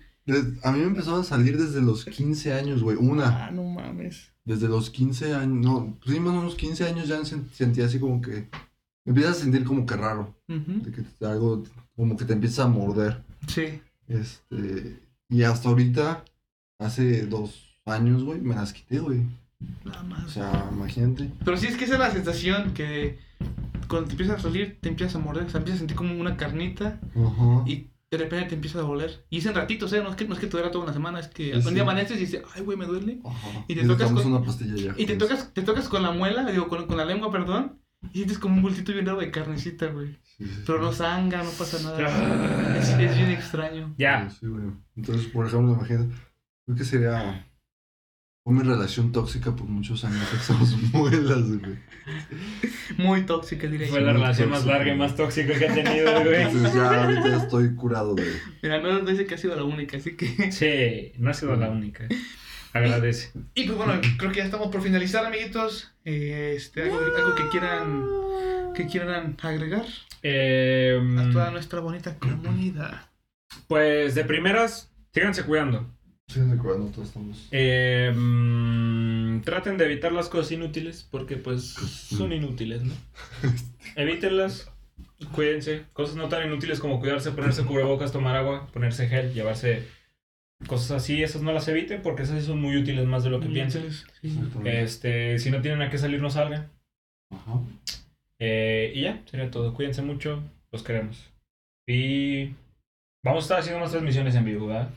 a mí me empezaron a salir desde los 15 años, güey. Una. Ah, no mames. Desde los 15 años. No, sí, más o menos 15 años ya sen- sentía así como que. Me empiezas a sentir como que raro. De que te- algo. Como que te empieza a morder. Sí. Este. Y hasta ahorita, hace dos años, güey, me las quité, güey. Nada O más. sea, imagínate. Pero sí es que esa es la sensación que cuando te empiezas a salir, te empiezas a morder, o sea, empiezas a sentir como una carnita Ajá. y de repente te empieza a doler. Y es en ratitos, ¿eh? No es que, no es que te duela toda una semana, es que Sí, un sí. día amaneces y dices, ay, güey, me duele. Ajá. y te tocas tomas con- una pastilla ya. Y te tocas, te tocas con la muela, digo, con, con la lengua, perdón, Y sientes como un bultito bien raro de carnecita, güey. Sí, sí, Pero sí. no sanga, no pasa Ah. nada. Es, es bien extraño. Ya. Sí, güey. Entonces, por ejemplo, imagínate, creo que sería una relación tóxica por muchos años. [LAUGHS] Esas muelas, güey. Muy tóxica, diría Fue la muy relación más larga y más tóxica que ha tenido, güey. [LAUGHS] Entonces ya ahorita ya estoy curado de... [LAUGHS] Mira, no dice que ha sido la única, así que. Sí, no ha sido la única. Agradece. Y pues bueno, creo que ya estamos por finalizar, amiguitos. Eh, Este, algo, algo que quieran que quieran agregar Eh, a toda nuestra bonita comunidad. pues de primeras, síganse cuidando. Todos estamos... Eh, mm, traten de evitar las cosas inútiles porque pues son inútiles, ¿no? [LAUGHS] Evítenlas, cuídense. Cosas no tan inútiles como cuidarse, ponerse cubrebocas, tomar agua, ponerse gel, llevarse cosas así, esas no las eviten porque esas sí son muy útiles más de lo que piensen. Sí. Este, si no tienen a qué salir, no salgan. Ajá. Eh, y ya, sería todo. Cuídense mucho, los queremos. Y vamos a estar haciendo más transmisiones en vivo, ¿verdad?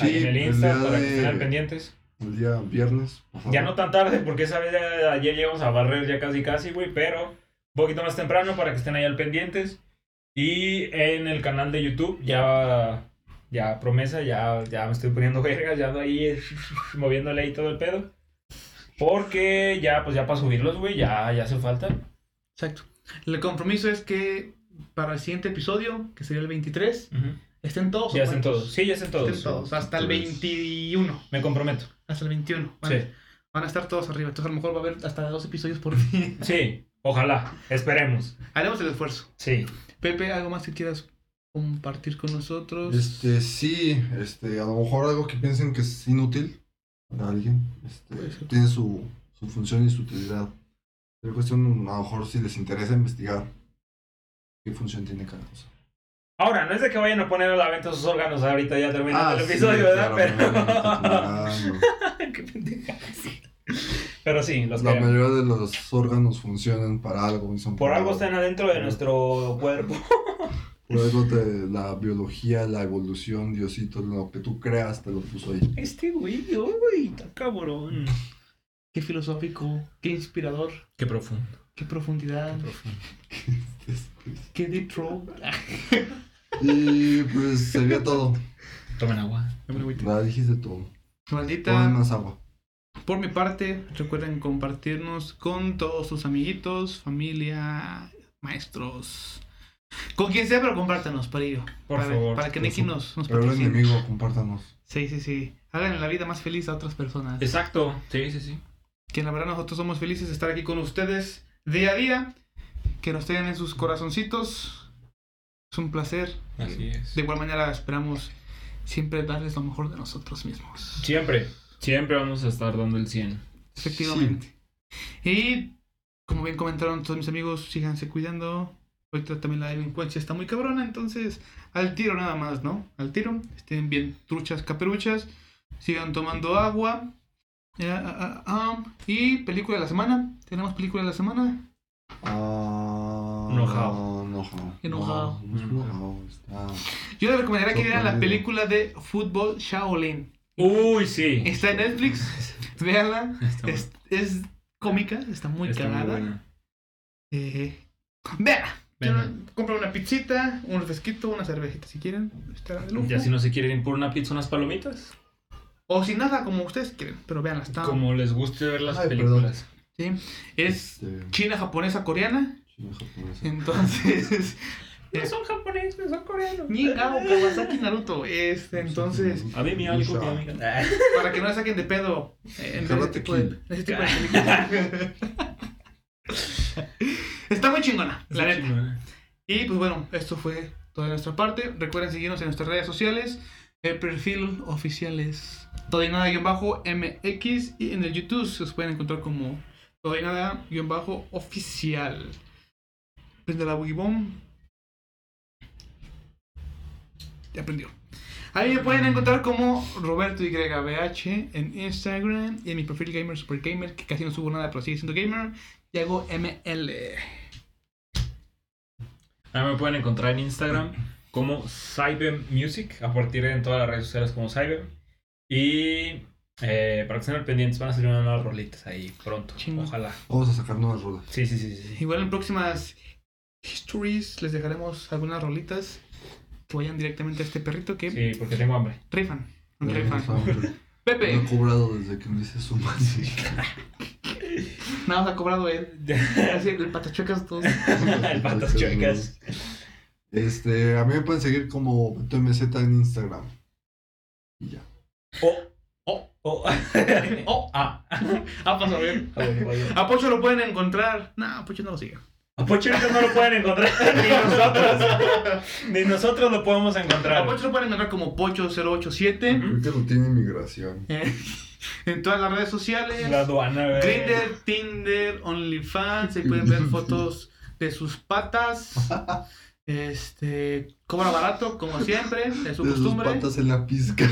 Ahí Sí, en el el Insta día para que de- estén al pendientes. El día viernes. Ya no tan tarde, porque esa vez ya- ayer llegamos a barrer ya casi casi, güey, pero un poquito más temprano para que estén ahí al pendientes. Y en el canal de YouTube ya, ya promesa, ya, ya me estoy poniendo vergas, ya ando ahí [LAUGHS] moviéndole ahí todo el pedo. Porque ya, pues ya para subirlos, güey, ya, ya hace falta. Exacto. El compromiso es que para el siguiente episodio, que sería el 23, estén todos. Ya ¿o estén todos. Sí, ya estén todos. Estén todos, hasta el Entonces- 21. Me comprometo. Hasta el 21. Van, Sí. van a estar todos arriba. Entonces a lo mejor va a haber hasta dos episodios por día. [LAUGHS] Sí, ojalá. Esperemos. Haremos el esfuerzo. Sí. Pepe, ¿algo más que quieras compartir con nosotros? Este, sí, este, a lo mejor algo que piensen que es inútil para alguien, este, tiene su, su función y su utilidad. Es cuestión, a lo mejor, si les interesa investigar qué función tiene cada cosa. Ahora, no es de que vayan a poner a la venta sus órganos ahorita ya terminando el Ah, sí, episodio, ¿verdad? claramente, Pero... [LAUGHS] Qué pendeja. Pero sí, los La queremos. mayoría de los órganos funcionan para algo y son Por para algo están adentro de nuestro cuerpo. [LAUGHS] Por algo te- la biología, la evolución, Diosito, lo que tú creas te lo puso ahí. Este güey, uy, está cabrón. Qué filosófico, qué inspirador, Qué profundo. Qué profundidad, qué deep throat. [LAUGHS] Y pues sería todo. Tomen agua. Nada, dijiste todo. Tomen Maldita. más agua. Por mi parte, recuerden compartirnos con todos sus amiguitos, familia, maestros. Con quien sea, pero compártanos para ello. Por para, favor. Para que Neki nos, nos Pero el enemigo, compártanos. Sí, sí, sí. Hagan la vida más feliz a otras personas. Exacto. Sí, sí, sí. Que la verdad nosotros somos felices de estar aquí con ustedes día a día. Que nos tengan en sus corazoncitos. Es un placer. Así es. De igual manera esperamos siempre darles lo mejor de nosotros mismos. Siempre, siempre vamos a estar dando el 100. Efectivamente. Y como bien comentaron todos mis amigos, síganse cuidando. Ahorita también la delincuencia está muy cabrona, entonces al tiro nada más, ¿no? Al tiro. Estén bien truchas, caperuchas. Sigan tomando agua. Ah, ah, ah. y película de la semana. ¿Tenemos película de la semana? Enojado. No. Yo les recomendaría que vieran la película de Fútbol Shaolin. Uy, sí. Está en Netflix. [LAUGHS] Véanla. Es, es cómica, está muy Está cagada. Eh, vean, compra una pizzita, un refresquito, una cervecita si quieren. Está de lujo. Ya si no se quieren ir por una pizza, unas palomitas. O sin nada, como ustedes quieren. Pero veanla, está. Como les guste ver las Ay, películas. ¿sí? Es Este, china, japonesa, coreana. chino japonesa. Entonces. [LAUGHS] No son japoneses, son coreanos. Ningao, Kawasaki, Naruto. Este, entonces. A mí me algo. [LAUGHS] [LAUGHS] Para que no la saquen de pedo. eh, En ese tipo de, ese tipo de películas. Está muy chingona, la neta. Y pues bueno, esto fue toda nuestra parte. Recuerden seguirnos en nuestras redes sociales. El perfil oficial es todo y nada bajo MX y en el YouTube se os pueden encontrar como todo y nada bajo oficial. Prende la Wigibomb. Ya aprendió. Ahí me pueden encontrar como Roberto YBH en Instagram y en mi perfil Gamer Super Gamer, que casi no subo nada, pero sigue siendo gamer. Y hago ML. A mí me pueden encontrar en Instagram como Cyber Music, a partir de en todas las redes sociales como Cyber. Y Eh, para que estén al pendientes, van a salir unas nuevas rolitas ahí pronto. Ojalá. Vamos a sacar nuevas rolas. Sí, sí, sí, sí. Igual en próximas histories les dejaremos algunas rolitas que vayan directamente a este perrito que Sí, porque tengo hambre. rifan. Rifan. no, No Pepe, he cobrado desde que me hice su madre. nada más ha cobrado él. [LAUGHS] Así, el patachuecas todos. El patas chuecas. Este, a mí me pueden seguir como BetoMZ en Instagram. Y ya. Oh, oh, oh. [LAUGHS] oh, ah. [LAUGHS] Ah, pasó bien. A Pocho lo pueden encontrar. Nah, a Pocho no lo sigue. A Pocho ahorita no lo pueden encontrar. [LAUGHS] Ni nosotros. Ni nosotros lo podemos A encontrar. Pocho lo pueden encontrar como Pocho087 Ujú. Creo que lo tiene inmigración. en todas las redes sociales. La aduana, güey. Grinder, Tinder, OnlyFans. Ahí pueden ver fotos de sus patas. Este, cobra barato, como siempre, es su De sus costumbre. patas en la pizca.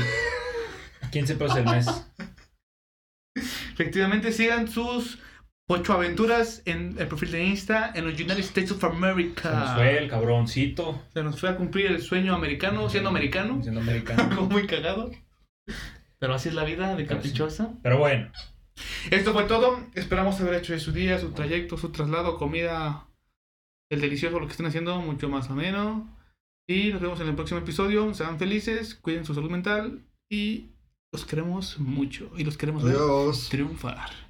15 pesos el mes. Efectivamente, sigan sus ocho aventuras en el perfil de Insta en los United States of Se nos America. fue el cabroncito. Se nos fue a cumplir el sueño americano, siendo americano. Siendo americano. [LAUGHS] Algo muy cagado. Pero así es la vida de caprichosa. Pero bueno. Esto fue todo. Esperamos haber hecho de su día, su trayecto, su traslado, comida, el delicioso, lo que estén haciendo, mucho más ameno. Y nos vemos en el próximo episodio. Sean felices, cuiden su salud mental y los queremos mucho. Y los queremos ver triunfar.